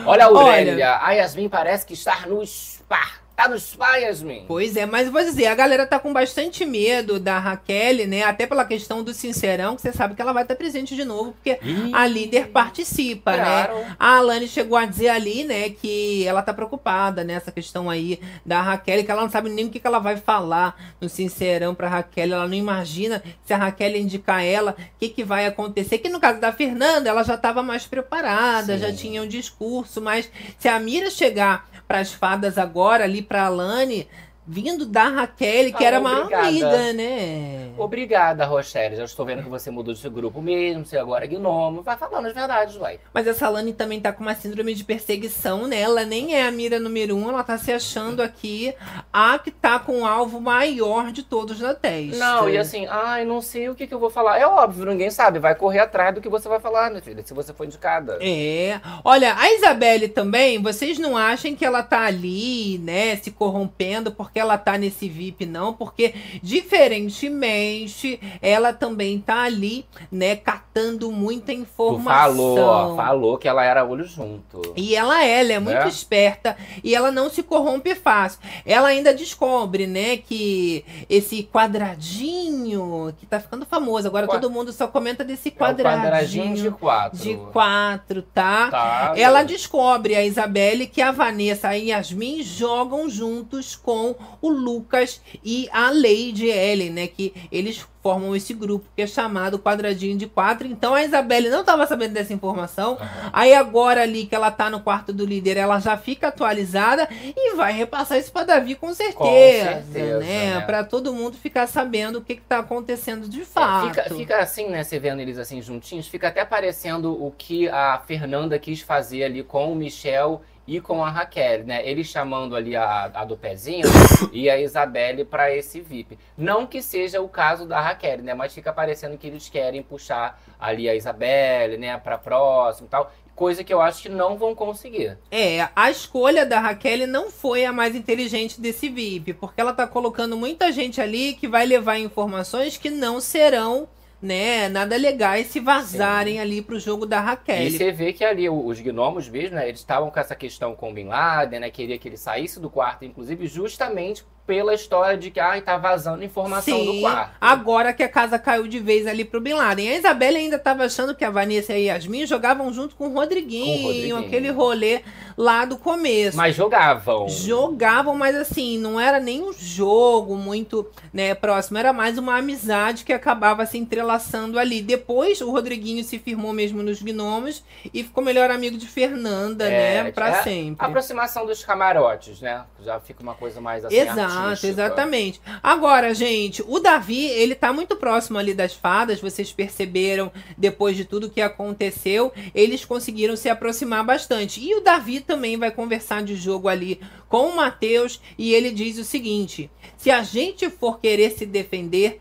Olha a Aurélia, Olha. a Yasmin parece que está no spa. Tá no spa, Yasmin? Pois é, mas vou dizer, a galera tá com bastante medo da Raquel, né? Até pela questão do Sincerão, que você sabe que ela vai estar presente de novo, porque Ih, a líder participa, Claro. né? A Alane chegou a dizer ali, né, que ela tá preocupada nessa questão aí da Raquel, que ela não sabe nem o que, que ela vai falar no Sincerão pra Raquel. Ela não imagina se a Raquel indicar ela, o que, que vai acontecer. Que no caso da Fernanda, ela já tava mais preparada, Sim. já tinha um discurso, mas se a Mira chegar pras fadas agora, ali pra Alane, vindo da Raquel, que Ah, era uma obrigada. amiga, né? Obrigada, Rochelle. Já estou vendo que você mudou de grupo mesmo, você agora é gnomo. Vai falando as verdades, vai. Mas essa Lani também tá com uma síndrome de perseguição, né? Ela nem é a mira número um, ela tá se achando aqui a que tá com o alvo maior de todos na testa. Não, e assim, ai, não sei o que, que eu vou falar. É óbvio, ninguém sabe. Vai correr atrás do que você vai falar, minha filha, se você for indicada. É. Olha, a Isabelle também, vocês não acham que ela tá ali, né, se corrompendo porque ela tá nesse VIP, não, porque diferentemente ela também tá ali, né, catando muita Tu informação. falou, ó, falou que ela era olho junto. E ela é, ela é muito Né? esperta e ela não se corrompe fácil. Ela ainda descobre, né, que esse quadradinho que tá ficando famoso. Agora Qua- todo mundo só comenta desse É quadradinho quadradinho de quatro. de quatro, tá? Tá, Ela descobre, a Isabelle, que a Vanessa e a Yasmin jogam juntos com o Lucas e a Lady Ellen, né? Que eles formam esse grupo que é chamado Quadradinho de Quatro. Então a Isabelle não estava sabendo dessa informação. Aí agora ali que ela tá no quarto do líder, ela já fica atualizada e vai repassar isso pra Davi com certeza, certeza, né? né? Pra todo mundo ficar sabendo o que, que tá acontecendo de É, fato. fica, fica assim, né? Você vendo eles assim juntinhos, fica até parecendo o que a Fernanda quis fazer ali com o Michel e com a Raquel, né? Ele chamando ali a, a do pezinho e a Isabelle pra esse VIP. Não que seja o caso da Raquel, né? Mas fica parecendo que eles querem puxar ali a Isabelle, né? Pra próximo e tal. Coisa que eu acho que não vão conseguir. É, a escolha da Raquel não foi a mais inteligente desse VIP, porque ela tá colocando muita gente ali que vai levar informações que não serão, né, nada legais se vazarem ali pro jogo da Raquel. E você vê que ali os gnomos mesmo, né? Eles estavam com essa questão com o Bin Laden, né? Queria que ele saísse do quarto, inclusive, justamente pela história de que, ai, tá vazando informação do Sim, quarto. agora que a casa caiu de vez ali pro Bin Laden. A Isabelle ainda tava achando que a Vanessa e a Yasmin jogavam junto com o Rodriguinho, Com o Rodriguinho. aquele rolê lá do começo. Mas jogavam. Jogavam, mas assim, não era nem um jogo muito né, próximo, era mais uma amizade que acabava se entrelaçando ali. Depois o Rodriguinho se firmou mesmo nos gnomos e ficou melhor amigo de Fernanda, É, né? Pra é sempre. A aproximação dos camarotes, né? Já fica uma coisa mais assim. Exato, artística. exatamente. Agora, gente, o Davi, ele tá muito próximo ali das fadas, vocês perceberam, depois de tudo que aconteceu, eles conseguiram se aproximar bastante. E o Davi também vai conversar de jogo ali com o Matheus, e ele diz o seguinte: se a gente for querer se defender,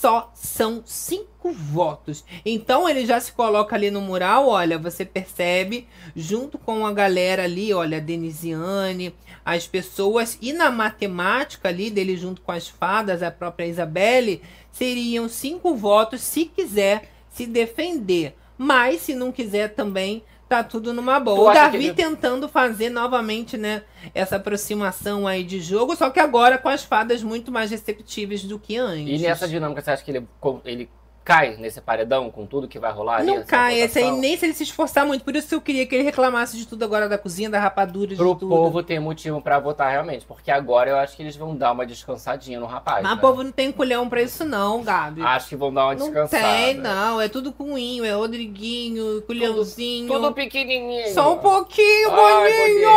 só são cinco votos. Então ele já se coloca ali no mural, olha, você percebe, junto com a galera ali, olha, a Denisiane, as pessoas, e na matemática ali dele junto com as fadas, a própria Isabelle, seriam cinco votos se quiser se defender. Mas se não quiser também, tá tudo numa Tu boa. O acha Davi tentando fazer novamente, né, essa aproximação aí de jogo, só que agora com as fadas muito mais receptíveis do que antes. E nessa dinâmica, você acha que ele, ele cai nesse paredão com tudo que vai rolar ali? Não essa cai, esse aí nem se ele se esforçar muito. Por isso eu queria que ele reclamasse de tudo agora da cozinha, da rapadura, de Pro tudo. povo ter motivo pra votar realmente. Porque agora eu acho que eles vão dar uma descansadinha no rapaz. Mas né? o povo não tem culhão pra isso, não, Gabi. Acho que vão dar uma não descansada. tem, não. É tudo cunhinho, é Rodriguinho, culhãozinho. Tudo pequenininho. Só um pouquinho, boninho!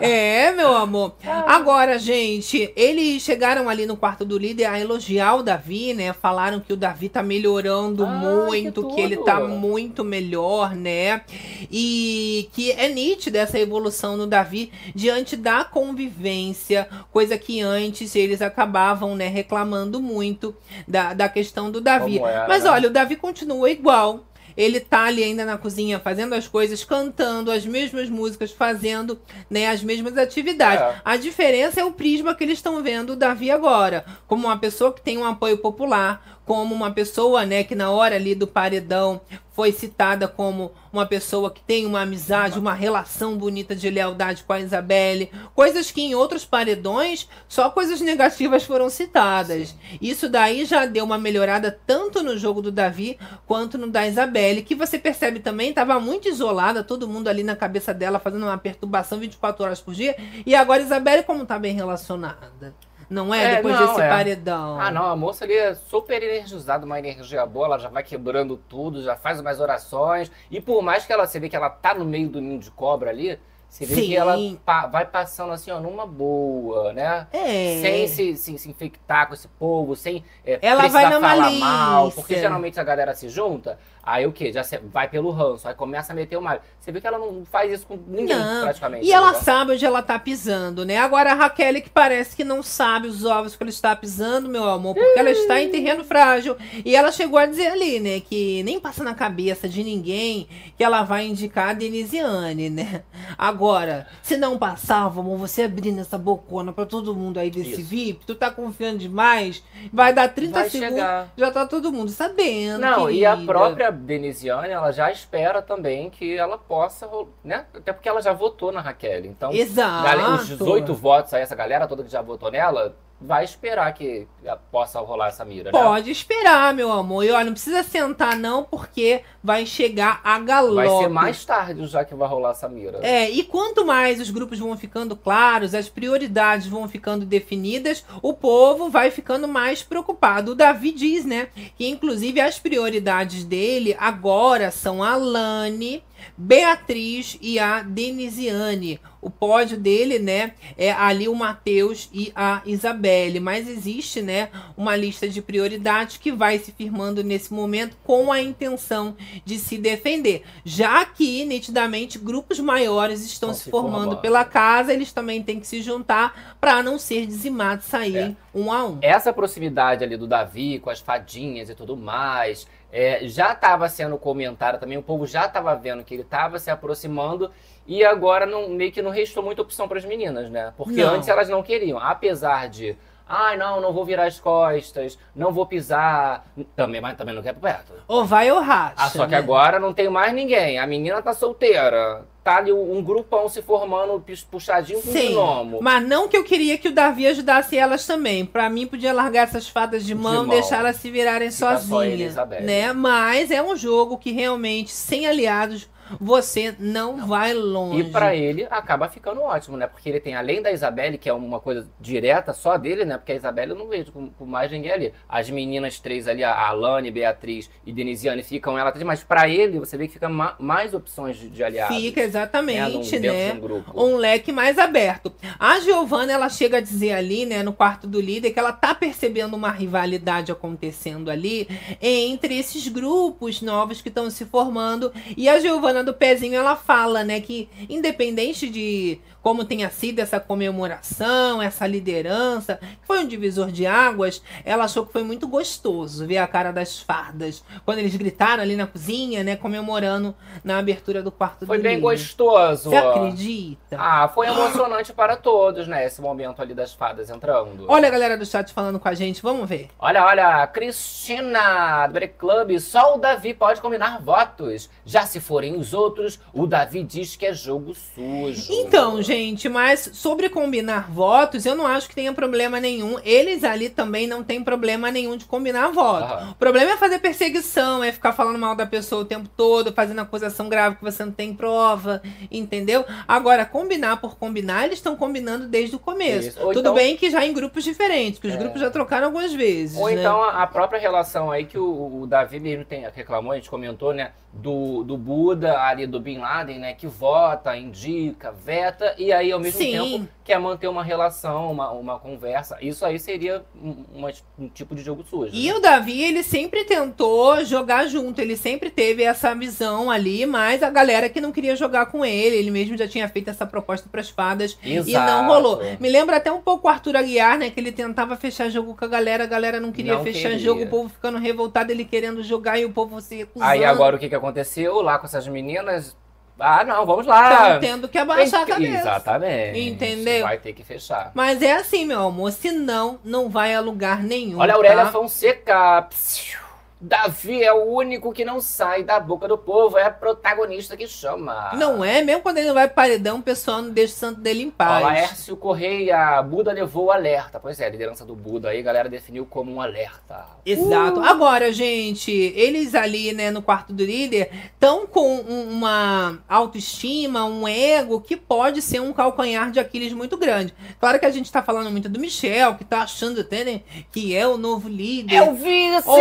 É, meu amor. Agora, gente, eles chegaram ali no quarto do líder a elogiar o Davi, né? Falaram que o Davi tá melhorando Ai, muito, que que, ele tá muito melhor, né? E que é nítida essa evolução no Davi diante da convivência, coisa que antes eles acabavam, né, reclamando muito da, da questão do Davi. Mas né? olha, o Davi continua igual. Ele tá ali ainda na cozinha fazendo as coisas, cantando as mesmas músicas, fazendo né, as mesmas atividades. É. A diferença é o prisma que eles estão vendo o Davi agora. Como uma pessoa que tem um apoio popular, como uma pessoa né, que na hora ali do paredão foi citada como uma pessoa que tem uma amizade, uma relação bonita de lealdade com a Isabelle. Coisas que em outros paredões só coisas negativas foram citadas. Isso daí já deu uma melhorada tanto no jogo do Davi quanto no da Isabelle, que você percebe também estava muito isolada, todo mundo ali na cabeça dela fazendo uma perturbação 24 horas por dia. E agora a Isabelle como tá bem relacionada. Não é? É, Depois não, desse é. paredão. Ah, não, a moça ali é super energizada, uma energia boa, ela já vai quebrando tudo, já faz umas orações. E por mais que ela você vê que ela tá no meio do ninho de cobra ali, você vê Sim. que ela pa- vai passando assim, ó, numa boa, né? É. Sem se, se, se infectar com esse povo, sem é, Ela vai na falar malícia. mal. Porque geralmente a galera se junta, aí o quê? Já vai pelo ranço, aí começa a meter o mal. Você vê que ela não faz isso com ninguém, Não. praticamente. E ela entendeu? sabe onde ela tá pisando, né? Agora a Raquel que parece que não sabe os ovos que ela está pisando, meu amor, porque ela está em terreno frágil. E ela chegou a dizer ali, né, que nem passa na cabeça de ninguém que ela vai indicar a Denisiane, né? Agora, se não passar, vamos você abrindo essa bocona pra todo mundo aí desse Isso. VIP, tu tá confiando demais, vai dar 30 Vai segundos, chegar. já tá todo mundo sabendo. Não, e a querida. própria Denisiane, ela já espera também que ela possa, né? Até porque ela já votou na Raquel. Então, Exato. gale- os 18 votos aí, essa galera toda que já votou nela, vai esperar que possa rolar essa mira, né? Pode esperar, meu amor. E olha, não precisa sentar não, porque vai chegar a galope. Vai ser mais tarde já que vai rolar essa mira. É, e quanto mais os grupos vão ficando claros, as prioridades vão ficando definidas, o povo vai ficando mais preocupado. O Davi diz, né, que inclusive as prioridades dele agora são a Lani, Beatriz e a Denisiane. O pódio dele, né, é ali o Matheus e a Isabelle. Mas existe, né, uma lista de prioridades que vai se firmando nesse momento com a intenção de se defender. Já que, nitidamente, grupos maiores estão se formando pela casa, eles também têm que se juntar para não ser dizimados, saírem É. um a um. Essa proximidade ali do Davi com as fadinhas e tudo mais, é, já estava sendo comentado também, o povo já estava vendo que ele estava se aproximando e agora não, meio que não restou muita opção para as meninas, né? Porque Não. antes elas não queriam, apesar de, ai não, não vou virar as costas, não vou pisar, também, mas também não quer pro perto. Ou vai ou racha. Ah, só que né? agora não tem mais ninguém, a menina tá solteira, tá ali um, grupão se formando, puxadinho com Sim, gnomo. mas não que eu queria que o Davi ajudasse elas também. Pra mim, podia largar essas fadas de mão, mão. deixar elas se virarem Fica sozinhas, né? Mas é um jogo que realmente, sem aliados, você não, vai longe. E pra ele acaba ficando ótimo, né? Porque ele tem, além da Isabelle, que é uma coisa direta só dele, né? Porque a Isabelle eu não vejo com, com mais ninguém ali. As meninas três ali, a Alane, Beatriz e Denisiane, ficam ela atrás, mas pra ele você vê que fica ma- mais opções de, de aliados. Fica né? exatamente, Num- dentro né? um um leque mais aberto. A Giovana, ela chega a dizer ali, né, no quarto do líder, que ela tá percebendo uma rivalidade acontecendo ali entre esses grupos novos que estão se formando. E a Giovana do Pezinho, ela fala, né, que independente de como tenha sido essa comemoração, essa liderança, foi um divisor de águas, ela achou que foi muito gostoso ver a cara das fardas quando eles gritaram ali na cozinha, né, comemorando na abertura do quarto Foi do bem líder. gostoso. Você acredita? Ah, foi emocionante para todos, né? Esse momento ali das fadas entrando. Olha a galera do chat falando com a gente, vamos ver. Olha, olha, Cristina do Break Club, só o Davi pode combinar votos. Já se forem os outros, o Davi diz que é jogo sujo. Então, gente, mas sobre combinar votos, eu não acho que tenha problema nenhum. Eles ali também não tem problema nenhum de combinar voto. Aham. O problema é fazer perseguição, é ficar falando mal da pessoa o tempo todo, fazendo acusação grave que você não tem prova, entendeu? Agora, combinar por combinar, eles estão combinando desde o começo. Tudo então- bem que já em grupos diferentes, que os É. grupos já trocaram algumas vezes. Ou né? então a a própria relação aí que o, o Davi mesmo tem, reclamou, a gente comentou, né? Do, do Buda ali, do Bin Laden, né? Que vota, indica, veta, e aí ao mesmo Sim. tempo quer manter uma relação, uma, uma conversa. Isso aí seria um, um tipo de jogo sujo. E né? o Davi, ele sempre tentou jogar junto, ele sempre teve essa visão ali, mas a galera que não queria jogar com ele, ele mesmo já tinha feito essa proposta para as fadas e não Exato. rolou. Me lembra até um pouco o Arthur Aguiar, né, que ele tentava fechar jogo com a galera, a galera não queria Não fechar queria. jogo, o povo ficando revoltado, ele querendo jogar e o povo se recusando. Aí agora o que, que aconteceu lá com essas meninas? Ah, não, vamos lá. Tão tendo que abaixar a Tem cabeça. Exatamente. Entendeu? Vai ter que fechar. Mas é assim, meu amor, senão não vai a lugar nenhum. Olha a Aurélia tá? Fonseca. Psiu. Davi é o único que não sai da boca do povo, é a protagonista que chama. Não é? Mesmo quando ele não vai pro paredão, o pessoal não deixa o santo dele em paz. Olha, Hércio Correia, Buda levou o alerta. Pois é, a liderança do Buda aí, a galera definiu como um alerta. Exato. Uh! Agora, gente, eles ali, né, no quarto do líder, estão com um- uma autoestima, um ego que pode ser um calcanhar de Aquiles muito grande. Claro que a gente tá falando muito do Michel, que tá achando até, né, que é o novo líder. É o vice! Ou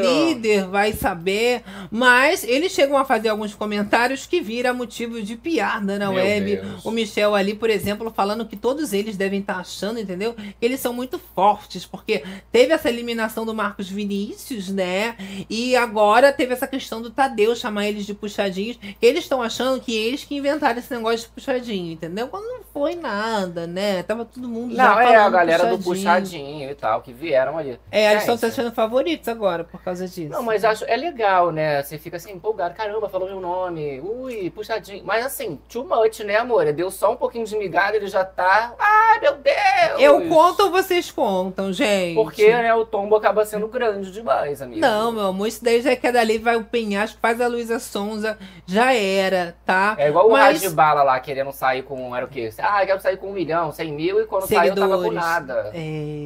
vice-líder, vai saber. Mas eles chegam a fazer alguns comentários que vira motivo de piada na Meu web. Deus. O Michel ali, por exemplo, falando que todos eles devem estar achando, entendeu? Que eles são muito fortes, porque teve essa eliminação do Marcos Vinícius, né? E agora teve essa questão do Tadeu chamar eles de puxadinhos. Eles estão achando que eles que inventaram esse negócio de puxadinho, entendeu? Quando não foi nada, né? Tava todo mundo já Não, é a falando galera do puxadinho e tal, que vieram ali. É, eles estão se achando favoritos agora, porque por causa disso. Não, mas acho, é legal, né? Você fica assim, empolgado, caramba, falou meu nome, ui, puxadinho. Mas assim, too much, né, amor? Deu só um pouquinho de migada, ele já tá. Ai, meu Deus! Eu conto ou vocês contam, gente? Porque, né, o tombo acaba sendo grande demais, amigo. Não, meu amor, isso daí já é que é dali, vai o penhasco, faz a Luísa Sonza, já era, tá? É igual o Mas- Raj Bala lá, querendo sair com, era o quê? Ah, quero sair com um milhão, cem mil, e quando saiu tava com Seguidores. nada. É,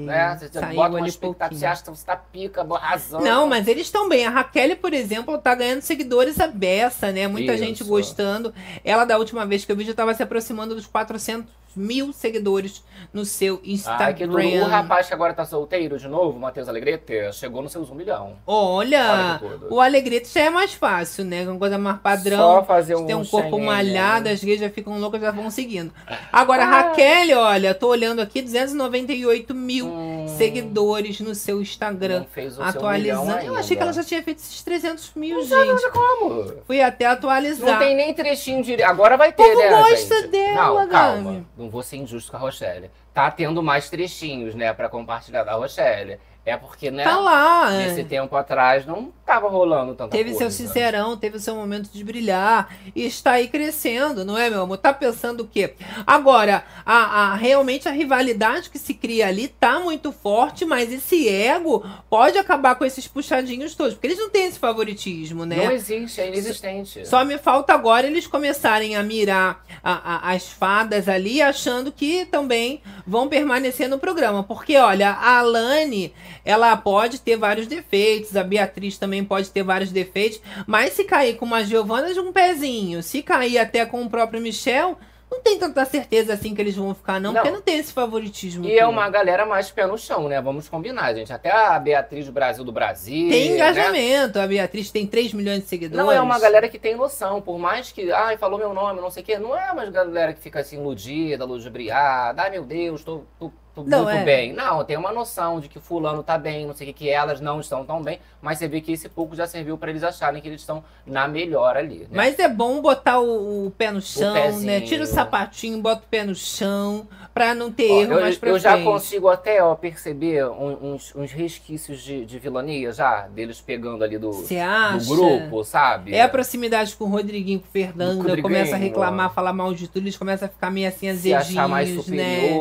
Né? Você bota uma expectativa, você acha que você tá pica, arrasando. Não, mas eles estão bem. A Raquel, por exemplo, tá ganhando seguidores a beça, né? Muita Isso. gente gostando. Ela, da última vez que eu vi, já tava se aproximando dos 400 mil seguidores no seu Ah, que o Instagram. rapaz que agora tá solteiro de novo, Matheus Alegrete, chegou nos seus um milhão. Olha, o Alegrete já é mais fácil, né? Uma coisa mais Só padrão. fazer um Tem um corpo malhado, as gays já ficam loucas, já vão seguindo. Agora, Ah. Raquel, olha, tô olhando aqui, 298 mil Hum, seguidores no seu Instagram. Não fez o seu Atualizando. milhão Eu achei que ela já tinha feito esses 300 mil, Não gente. Como? Fui até atualizar. Não tem nem trechinho de. Agora vai ter, O povo né? gosta gente? dela, Não, calma. Não vou ser injusto com a Rochelle. Tá tendo mais trechinhos, né, pra compartilhar da Rochelle. É porque, né? Tá lá. é. Nesse tempo atrás não tava rolando tanta Teve coisa. seu sincerão, teve seu momento de brilhar e está aí crescendo, não é, meu amor? Tá pensando o quê? Agora, a, a- realmente a rivalidade que se cria ali tá muito forte, mas esse ego pode acabar com esses puxadinhos todos, porque eles não têm esse favoritismo, né? Não existe, é inexistente. Só me falta agora eles começarem a mirar a- a- as fadas ali, achando que também vão permanecer no programa. Porque, olha, a Alane, ela pode ter vários defeitos, a Beatriz também pode ter vários defeitos, mas se cair com uma Giovana de um pezinho, se cair até com o próprio Michel, não tem tanta certeza assim que eles vão ficar, não, Não. porque não tem esse favoritismo. E é todo. uma galera mais pé no chão, né? Vamos combinar, gente. Até a Beatriz do Brasil do Brasil. Tem né? engajamento, a Beatriz tem 3 milhões de seguidores. Não, é uma galera que tem noção. Por mais que, ai, falou meu nome, não sei o quê. Não é uma galera que fica assim, iludida, ludibriada. Ai, meu Deus, tô, tô Não, muito é. bem. Não, tem uma noção de que fulano tá bem, não sei o que, que elas não estão tão bem. Mas você vê que esse pouco já serviu pra eles acharem que eles estão na melhor ali, né? Mas é bom botar o, o pé no chão, né? Tira o sapatinho, bota o pé no chão, pra não ter Ó, erro eu, mais pra eu já frente. consigo até ó, perceber uns, uns resquícios de, de vilania já, deles pegando ali do, do grupo, sabe? É a proximidade com o Rodriguinho, com o Fernando, Rodriguinho, começa a ó. reclamar, falar mal de tudo, eles começam a ficar meio assim Se achar mais azedinhos, né?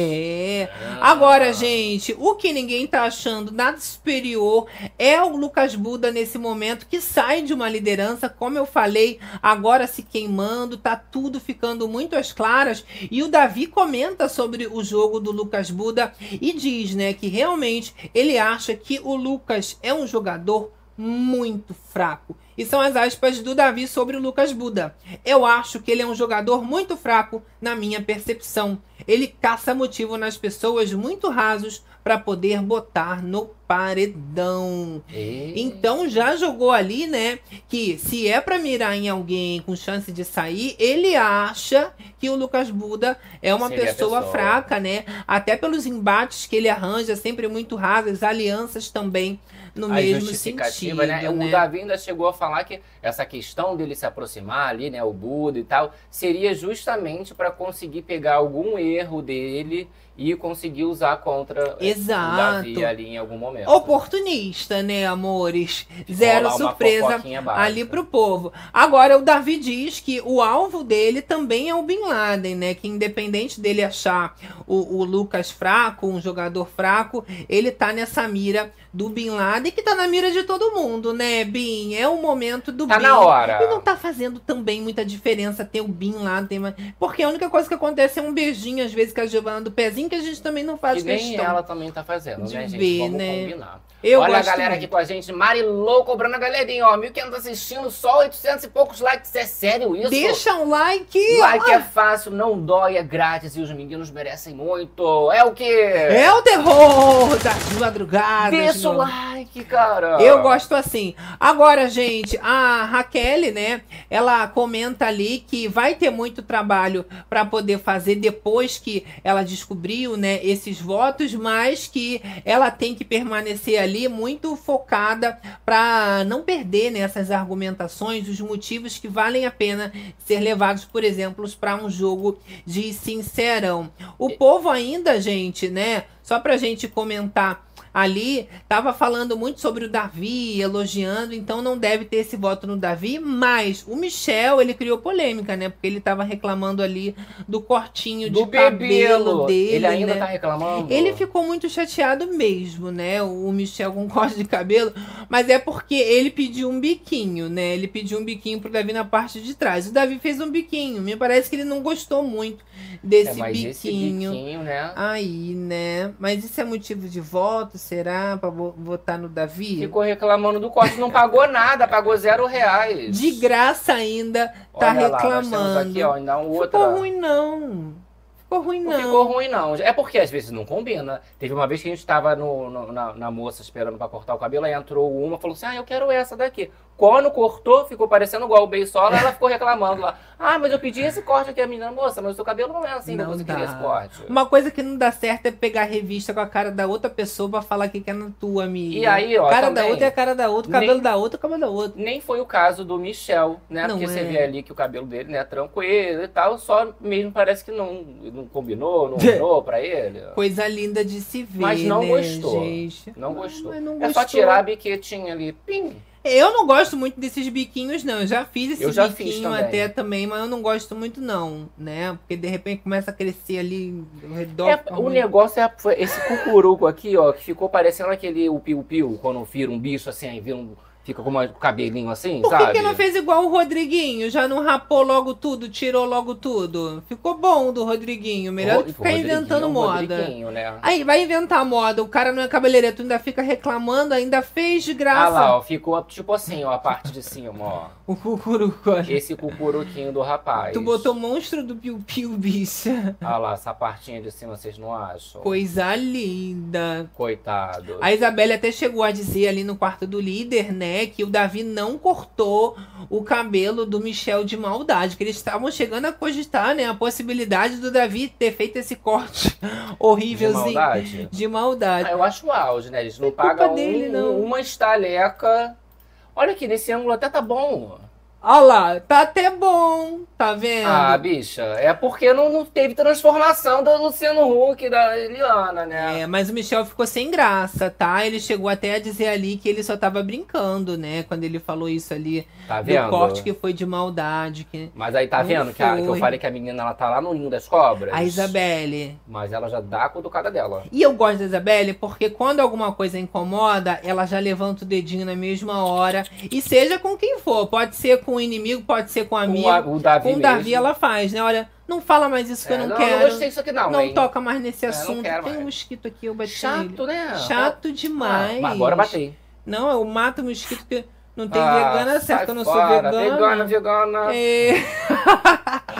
É. Ah. Agora, gente, o que ninguém tá achando nada superior é o Lucas Buda nesse momento que sai de uma liderança, como eu falei, agora se queimando, tá tudo ficando muito às claras. E o Davi comenta sobre o jogo do Lucas Buda e diz, né, que realmente ele acha que o Lucas é um jogador muito fraco. E são as aspas do Davi sobre o Lucas Buda. Eu acho que ele é um jogador muito fraco na minha percepção. Ele caça motivo nas pessoas muito rasos para poder botar no paredão. E- Então já jogou ali, né, que se é pra mirar em alguém com chance de sair, ele acha que o Lucas Buda é uma pessoa, pessoa. fraca, né? Até pelos embates que ele arranja, sempre muito rasas, alianças também no a mesmo justificativa, sentido, né? né? O Davi ainda chegou a falar que essa questão dele se aproximar ali, né, o Buda e tal, seria justamente para conseguir pegar algum erro dele e conseguir usar contra eh, Exato. o Davi ali em algum momento. Oportunista, né, amores? Zero surpresa ali pro povo. Agora, o Davi diz que o alvo dele também é o Bin Laden, né? Que independente dele achar o, o Lucas fraco, um jogador fraco, ele tá nessa mira do Bin Laden, que tá na mira de todo mundo, né, Bin? É o momento do Tá Bin. na hora. E não tá fazendo também muita diferença ter o Bin Laden, porque a única coisa que acontece é um beijinho, às vezes, com a Giovana do pezinho, que a gente também não faz nem questão. ela também tá fazendo, de né, gente? ver, Vamos né? combinar. Eu Olha a galera muito. aqui com a gente, Marilou cobrando a galerinha, ó, 1.500 assistindo, só 800 e poucos likes, é sério isso? Deixa um like. Like é fácil, não dói, é grátis e os meninos merecem muito. É o quê? É o terror das madrugadas. Deixa o like, cara. Eu gosto assim. Agora, gente, a Raquel, né? Ela comenta ali que vai ter muito trabalho para poder fazer depois que ela descobriu, né, esses votos, mas que ela tem que permanecer ali muito focada para não perder nessas argumentações os motivos que valem a pena ser levados, por exemplo, para um jogo de sincerão. O povo ainda, gente, né? Só pra gente comentar ali tava falando muito sobre o Davi, elogiando, então não deve ter esse voto no Davi, mas o Michel, ele criou polêmica, né? Porque ele tava reclamando ali do cortinho Do de cabelo dele, Ele ainda né? tá reclamando? Ele ficou muito chateado mesmo, né? O Michel com corte de cabelo. Mas é porque ele pediu um biquinho, né? Ele pediu um biquinho pro Davi na parte de trás. O Davi fez um biquinho. Me parece que ele não gostou muito desse É, biquinho. biquinho, né? Aí, né? Mas isso é motivo de voto? Será? Pra vo- votar no Davi? Ficou reclamando do corte, não pagou nada, pagou zero reais. De graça ainda, tá Olha lá, reclamando. aqui, ó, ainda um outra. Ficou ruim, não. Ficou ruim, Não não. ficou ruim, não. É porque às vezes não combina. Teve uma vez que a gente tava no, no- na, na moça esperando pra cortar o cabelo, aí entrou uma falou assim: Ah, eu quero essa daqui. Quando cortou, ficou parecendo igual o Beisola, ela ficou reclamando lá. Ah, mas eu pedi esse corte aqui, a menina, moça, mas o seu cabelo não é assim Não você queria esse corte. Uma coisa que não dá certo é pegar a revista com a cara da outra pessoa pra falar que é na tua, amiga. E aí, ó, cara também, da outra é a cara da outra, cabelo nem- da outra é cabelo da outra. Nem foi o caso do Michel, né? Não Porque você é. vê ali que o cabelo dele, né, tranquilo e tal, só mesmo parece que não, não combinou, não ornou pra ele. Coisa linda de se ver, Mas não né, gostou. gente? Não gostou. não É só tirar a biquetinha ali, pim. Eu não gosto muito desses biquinhos, não. Eu já fiz esse Eu já biquinho fiz também. até também, mas eu não gosto muito, não, né? Porque de repente começa a crescer ali ao redor. É, o ruim. negócio é esse cucuruco aqui, ó, que ficou parecendo aquele o piu-piu, quando vira um bicho assim, aí vira um, fica com uma- um cabelinho assim, Por que, sabe? que não fez igual o Rodriguinho? Já não rapou logo tudo, tirou logo tudo? Ficou bom do Rodriguinho. Melhor que ficar inventando moda. Né? Aí vai inventar moda. O cara não é cabeleireiro, tu ainda fica reclamando, ainda fez de Ah graça. lá, ó, ficou tipo assim, ó, a parte de cima, ó. O cucuruco. Esse cucuruquinho do rapaz. Tu botou monstro do piu-piu, bicha. Ah lá, essa partinha de cima, vocês não acham? Coisa linda. Coitado. A Isabelle até chegou a dizer ali no quarto do líder, né, que o Davi não cortou o cabelo do Michel de maldade, que eles estavam chegando a cogitar, né, a possibilidade do Davi ter feito esse corte de horrívelzinho maldade. de maldade. Ah, eu acho o auge, né? Eles não É pagam dele, um- não. uma estaleca. Olha aqui, nesse ângulo até tá bom. Olha lá, tá até bom, tá vendo? Ah, bicha, é porque não, não teve transformação do Luciano Huck e da Eliana, né? É, mas o Michel ficou sem graça, tá? Ele chegou até a dizer ali que ele só tava brincando, né? Quando ele falou isso ali Tá do vendo? corte que foi de maldade. Que... Mas aí tá vendo que, a- que eu falei que a menina ela tá lá no ninho das cobras? A Isabelle. Mas ela já dá a cutucada dela. E eu gosto da Isabelle porque quando alguma coisa incomoda, ela já levanta o dedinho na mesma hora. E seja com quem for. Pode ser com o inimigo, pode ser com o amigo. Com a- o Davi Com o Davi mesmo. ela faz, né? Olha, não fala mais isso que É, eu não, não, quero. não gostei disso aqui não, Não hein? toca mais nesse É, assunto. quero Tem um mosquito aqui, eu bati Chato, nele. né? Chato demais. Ah, agora batei. Não, eu mato o mosquito que não tem Ah, vegana certo, eu não sou fora. vegana. Vegana, vegana. É.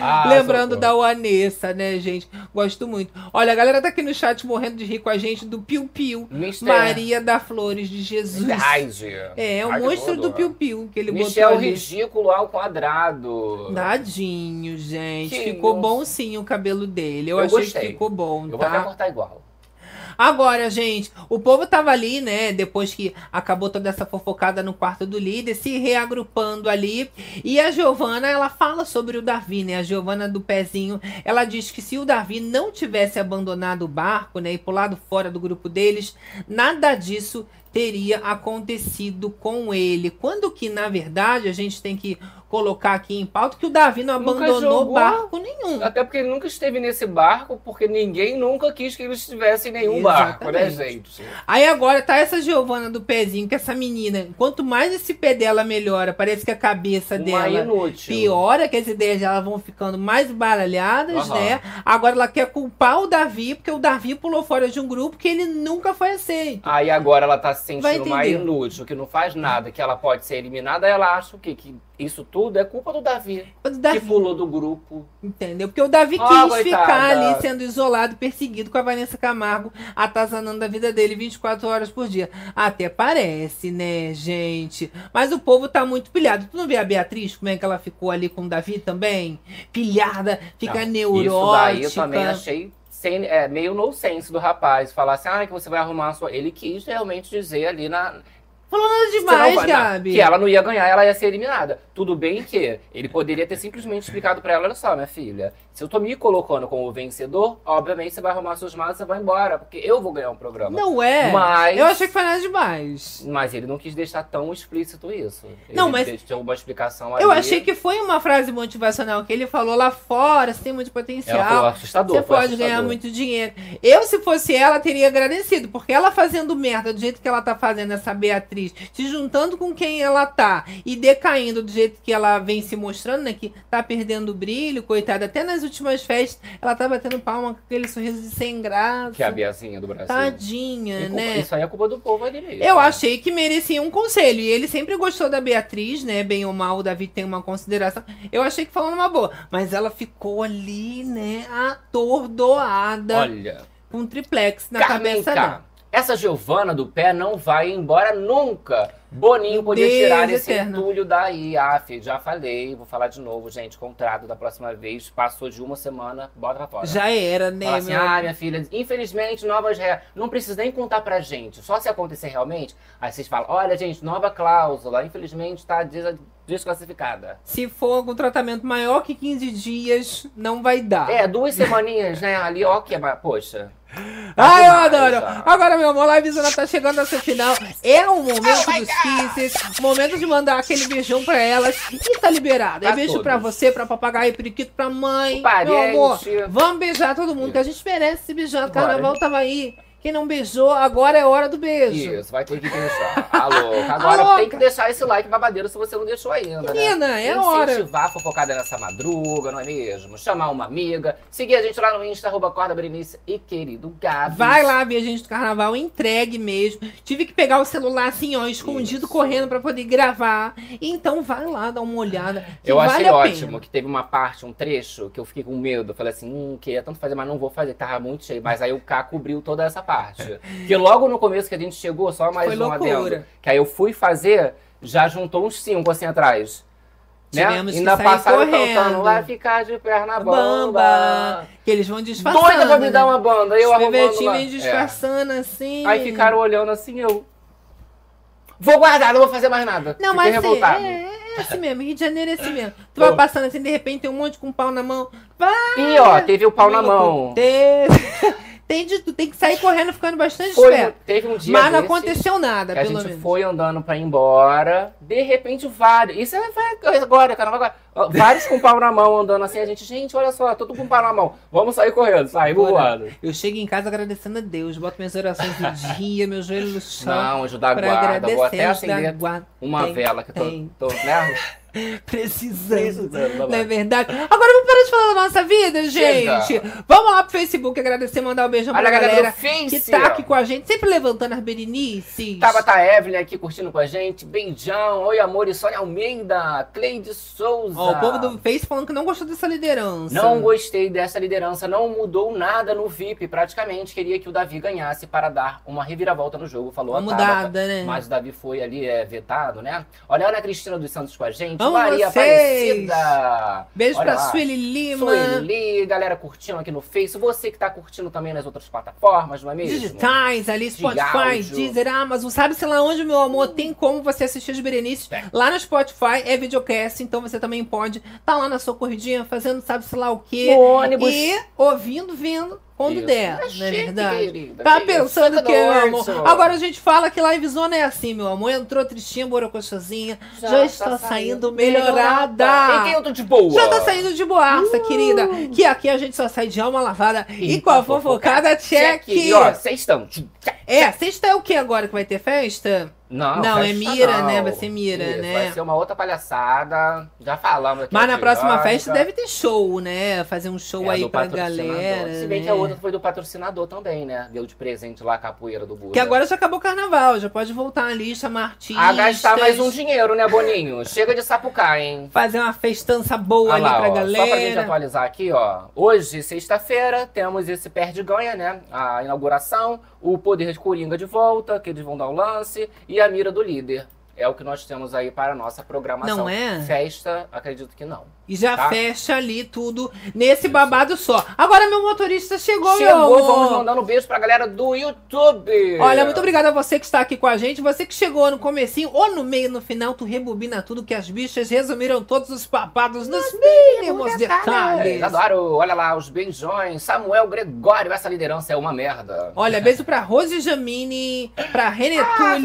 Ah, Lembrando da Vanessa, né, gente? Gosto muito. Olha, a galera tá aqui no chat morrendo de rir com a gente do Piu Piu. Mister- Maria da Flores de Jesus. Ai, gente. É, o Ai, que monstro do Piu Piu que ele Michel botou ali. ridículo ao quadrado. Tadinho, gente. Ficou bom sim o cabelo dele. Eu, Eu achei gostei. que ficou bom, Eu vou até tá? cortar igual. Agora, gente, o povo tava ali, né? Depois que acabou toda essa fofocada no quarto do líder, se reagrupando ali. E a Giovana, ela fala sobre o Davi, né? A Giovana do pezinho, ela diz que se o Davi não tivesse abandonado o barco, né? E pulado fora do grupo deles, nada disso teria acontecido com ele. Quando que, na verdade, a gente tem que colocar aqui em pauta que o Davi não Nunca abandonou jogou. barco nenhum. Até porque ele nunca esteve nesse barco, porque ninguém nunca quis que ele estivesse em nenhum barco, né, Exatamente. gente? Aí agora tá essa Giovana do pezinho, que essa menina, quanto mais esse pé dela melhora, parece que a cabeça Uma dela inútil. piora, que as ideias dela vão ficando mais baralhadas, Aham. né? Agora ela quer culpar o Davi, porque o Davi pulou fora de um grupo que ele nunca foi aceito. Aí agora ela tá se sentindo entender. inútil, que não faz nada, que ela pode ser eliminada, ela acha o quê? Que isso tudo é culpa do Davi, Davi, que pulou do grupo. entendeu? Porque o Davi Ah, quis coitada. ficar ali sendo isolado, perseguido com a Vanessa Camargo, atazanando a vida dele 24 horas por dia. Até parece, né, gente? Mas o povo tá muito pilhado. Tu não vê a Beatriz, como é que ela ficou ali com o Davi também? Pilhada, fica Não, neurótica. Isso daí eu também achei sem, é, meio no sense do rapaz. Falar assim, ah, que você vai arrumar a sua... Ele quis realmente dizer ali na... Falou nada demais, não vai- não, Gabi. Que ela não ia ganhar, ela ia ser eliminada. Tudo bem que ele poderia ter simplesmente explicado pra ela, olha só, minha filha, Se eu tô me colocando como vencedor, obviamente você vai arrumar suas malas e vai embora, porque eu vou ganhar um programa. Não é. Mas- Eu achei que foi nada demais. Mas ele não quis deixar tão explícito isso. Ele Não, mas- deixou uma explicação ali. Eu achei que foi uma frase motivacional que ele falou lá fora, você tem muito potencial. Ela falou assustador. Você pode assustador. ganhar muito dinheiro. Eu, se fosse ela, teria agradecido. Porque ela fazendo merda do jeito que ela tá fazendo, essa Beatriz, se juntando com quem ela tá e decaindo do jeito que ela vem se mostrando, né? Que tá perdendo o brilho, coitada. Até nas últimas festas, ela tá batendo palma com aquele sorriso de sem graça. Que é a Biazinha do Brasil. Tadinha, E né? Isso aí é culpa do povo ali mesmo. Eu achei que merecia um conselho. E ele sempre gostou da Beatriz, né? Bem ou mal, o Davi tem uma consideração. Eu achei que falou numa boa. Mas ela ficou ali, né? Atordoada. Olha, com triplex na Carmen cabeça dela. Essa Giovana do pé não vai embora nunca. Boninho podia Deus tirar esse eterno. entulho daí. Ah, filho, já falei, vou falar de novo, gente. Contrato da próxima vez. Passou de uma semana, bota pra fora. Já era, né? Fala assim, meu? ah, minha filha, infelizmente, novas regras. Não precisa nem contar pra gente. Só se acontecer realmente. Aí vocês falam, olha, gente, nova cláusula. Infelizmente, tá des- desclassificada. Se for com tratamento maior que 15 dias, não vai dar. É, duas semaninhas, né? Ali, ó, que é. Poxa. Ah, eu adoro! Agora, meu amor, a Livezona tá chegando ao seu final. É o momento dos kisses, momento de mandar aquele beijão pra elas. E tá liberado. É Pra beijo todos. pra você, pra papagaio, periquito, pra mãe. Meu amor, vamos beijar todo mundo, que a gente merece se beijar. Carnaval tava aí. Quem não beijou, agora é hora do beijo. Isso, vai ter que deixar. Alô, agora Alô, tem que deixar esse like babadeiro se você não deixou ainda, Menina, né? é hora. Incentivar a fofocada nessa madruga, não é mesmo? Chamar uma amiga, seguir a gente lá no Insta, arroba Corda Berenice e querido Gabs. Vai lá ver a gente do carnaval, entregue mesmo. Tive que pegar o celular assim, ó, escondido, Isso. correndo pra poder gravar. Então vai lá, dá uma olhada. Eu vale achei ótimo pena. que teve uma parte, um trecho, que eu fiquei com medo. Falei assim, hum, queria tanto fazer, mas não vou fazer, tava muito cheio. Mas aí o K cobriu toda essa parte. Porque logo no começo que a gente chegou, só mais Foi um loucura. adendo. Que aí eu fui fazer, já juntou uns cinco assim atrás. Né? Que Ainda passaram correndo. cantando, vai ficar de perna bamba. Bamba. Que eles vão disfarçando. Doida pra me dar né? uma banda, eu arrumando lá. É. disfarçando assim. Aí ficaram olhando assim, eu... Vou guardar, não vou fazer mais nada. Não, Fiquei mas assim, revoltado. é, é assim mesmo. Rio de Janeiro é assim mesmo. Tu Bom. vai passando assim, de repente tem um monte com pau na mão. E ó, teve o pau na mão. Teve. Tem de. Tem que sair correndo, ficando bastante Foi, esperto. teve um dia Mas não aconteceu nada, que a pelo gente menos. foi andando pra ir embora, de repente vários, isso é vai agora, caramba, agora, vários com pau na mão andando assim, a gente, gente, olha só, todo com pau na mão, vamos sair correndo, Bora. voando. Eu chego em casa agradecendo a Deus, boto minhas orações do dia, meu joelho no chão. Não, anjo da pra guarda, vou até acender uma Tem, vela que tô, tem. tô né? Precisando. Precisando, Não é verdade? Agora vamos parar de falar da nossa vida, Chega. gente. Vamos lá pro Facebook agradecer, mandar um beijão Olha pra a galera galera que tá aqui com a gente, sempre levantando as berenices. Tabata Evelyn aqui curtindo com a gente. Beijão. Oi, amor. E Sônia Almeida. Cleide Souza. Ó, o povo do Face falando que não gostou dessa liderança. Não gostei dessa liderança. Não mudou nada no VIP. Praticamente queria que o Davi ganhasse para dar uma reviravolta no jogo. Falou Uma a Tabata. mudada, né? Mas o Davi foi ali é, vetado, né? Olha a Ana Cristina dos Santos com a gente. Amo Maria vocês. Aparecida. Beijo Olha pra lá. Sueli Lima. Sueli, galera curtindo aqui no Face. Você que tá curtindo também nas outras plataformas, não é mesmo? Digitais, ali, De Spotify, áudio. Deezer, Amazon. Sabe-se lá onde, meu amor, tem como você assistir as Berenices. Tem. Lá no Spotify é videocast, então você também pode estar lá na sua corridinha, fazendo sabe-se lá o quê. No ônibus. E ouvindo, vendo, quando Isso. der, É não é verdade? querida. Tá Que pensando que, meu amor? Agora a gente fala que Livezona é assim, meu amor. Entrou tristinha, borocochosinha. Já, tá está saindo E melhorada. quem eu tô de boa? Já tá saindo de boaça, querida. Que aqui a gente só sai de alma lavada e, com a fofocada check. E ó, vocês estão. É, sexta é o que agora que vai ter festa? Não, Não, é Mira, não. né? Vai ser Mira, Isso, né? Vai ser uma outra palhaçada. Já falamos aqui. Mas na próxima festa deve ter show, né? Fazer um show É, aí pra patrocinador. galera. Se bem né? que a outra foi do patrocinador também, né? Deu de presente lá a capoeira do Buda. Que agora já acabou o carnaval, já pode voltar ali, chamar artistas. A gastar mais um dinheiro, né, Boninho? Chega de sapucar, hein? Fazer uma festança boa Olha ali lá, pra ó, Só pra gente galera. atualizar aqui, ó. Hoje, sexta-feira, temos esse perde-ganha, né? A inauguração, o poder de Coringa de volta, que eles vão dar o lance, e a mira do líder. É o que nós temos aí para a nossa programação. Não é? Festa, acredito que não. E já Tá. fecha ali tudo nesse babado só. Agora meu motorista chegou, meu Chegou, amor. vamos mandando um beijo pra galera do YouTube. Olha, muito obrigada a você que está aqui com a gente. Você que chegou no comecinho ou no meio, no final, tu rebobina tudo que as bichas resumiram todos os papados nos mínimos detalhes. Adoro, olha lá, os beijões. Samuel Gregório, essa liderança é uma merda. Olha, beijo pra Rose Jamini, pra René Ah,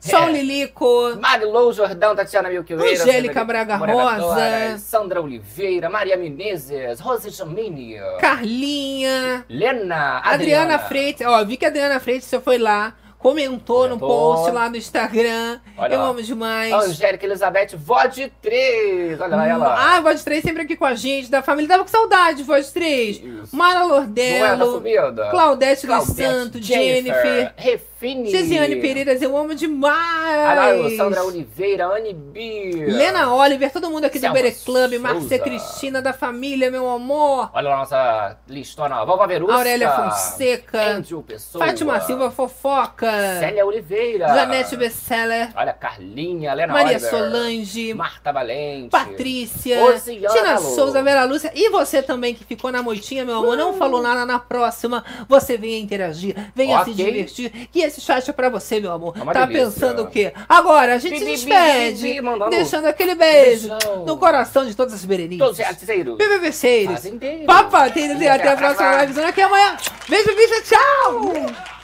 Sol É. Lilico, Marilou Jordão, Tatiana Milqueira, Angélica Braga Rosa. Sandra Oliveira, Maria Menezes, Rose Jamini, Carlinha, Lena, Adriana, Adriana Freitas. Ó, vi que a Adriana Freitas foi lá, comentou no Comentou. post lá no Instagram. Olha Eu lá. amo demais. Angélica Elizabeth, de três. Olha lá ela. Ah, Voz 3 sempre aqui com a gente, da família. Tava com saudade, Voz 3. Isso. Mara Não é, tá? Claudete dos Claudete, Santos, Jennifer, Refine. Cesiane Pereiras, eu amo demais. Sandra Oliveira, Anne B. Lena Oliver, todo mundo aqui do Selma Bere Club, Márcia. Cristina da família, meu amor. Olha a nossa listona. Vovó Verusca. Aurélia Fonseca, Andrew Pessoa. Fátima Silva Fofoca, Célia Oliveira. Janete Besseller, Olha, Carlinha, Lena Maria Oliver. Solange, Marta Valente. Patrícia, Tina. Souza, Vera Lúcia e você também que ficou na moitinha, meu amor, não falou nada na próxima, você venha interagir, venha se Ok. divertir, que esse chat é pra você, meu amor. É tá delícia. pensando o quê? Agora, a gente se Bi, despede, bi, bi, mandando deixando aquele beijo beijão. no coração de todas as berenices. Todos os. BBBceiros, papateiros e até a próxima próxima. live. Aqui amanhã. Beijo, bicha, tchau!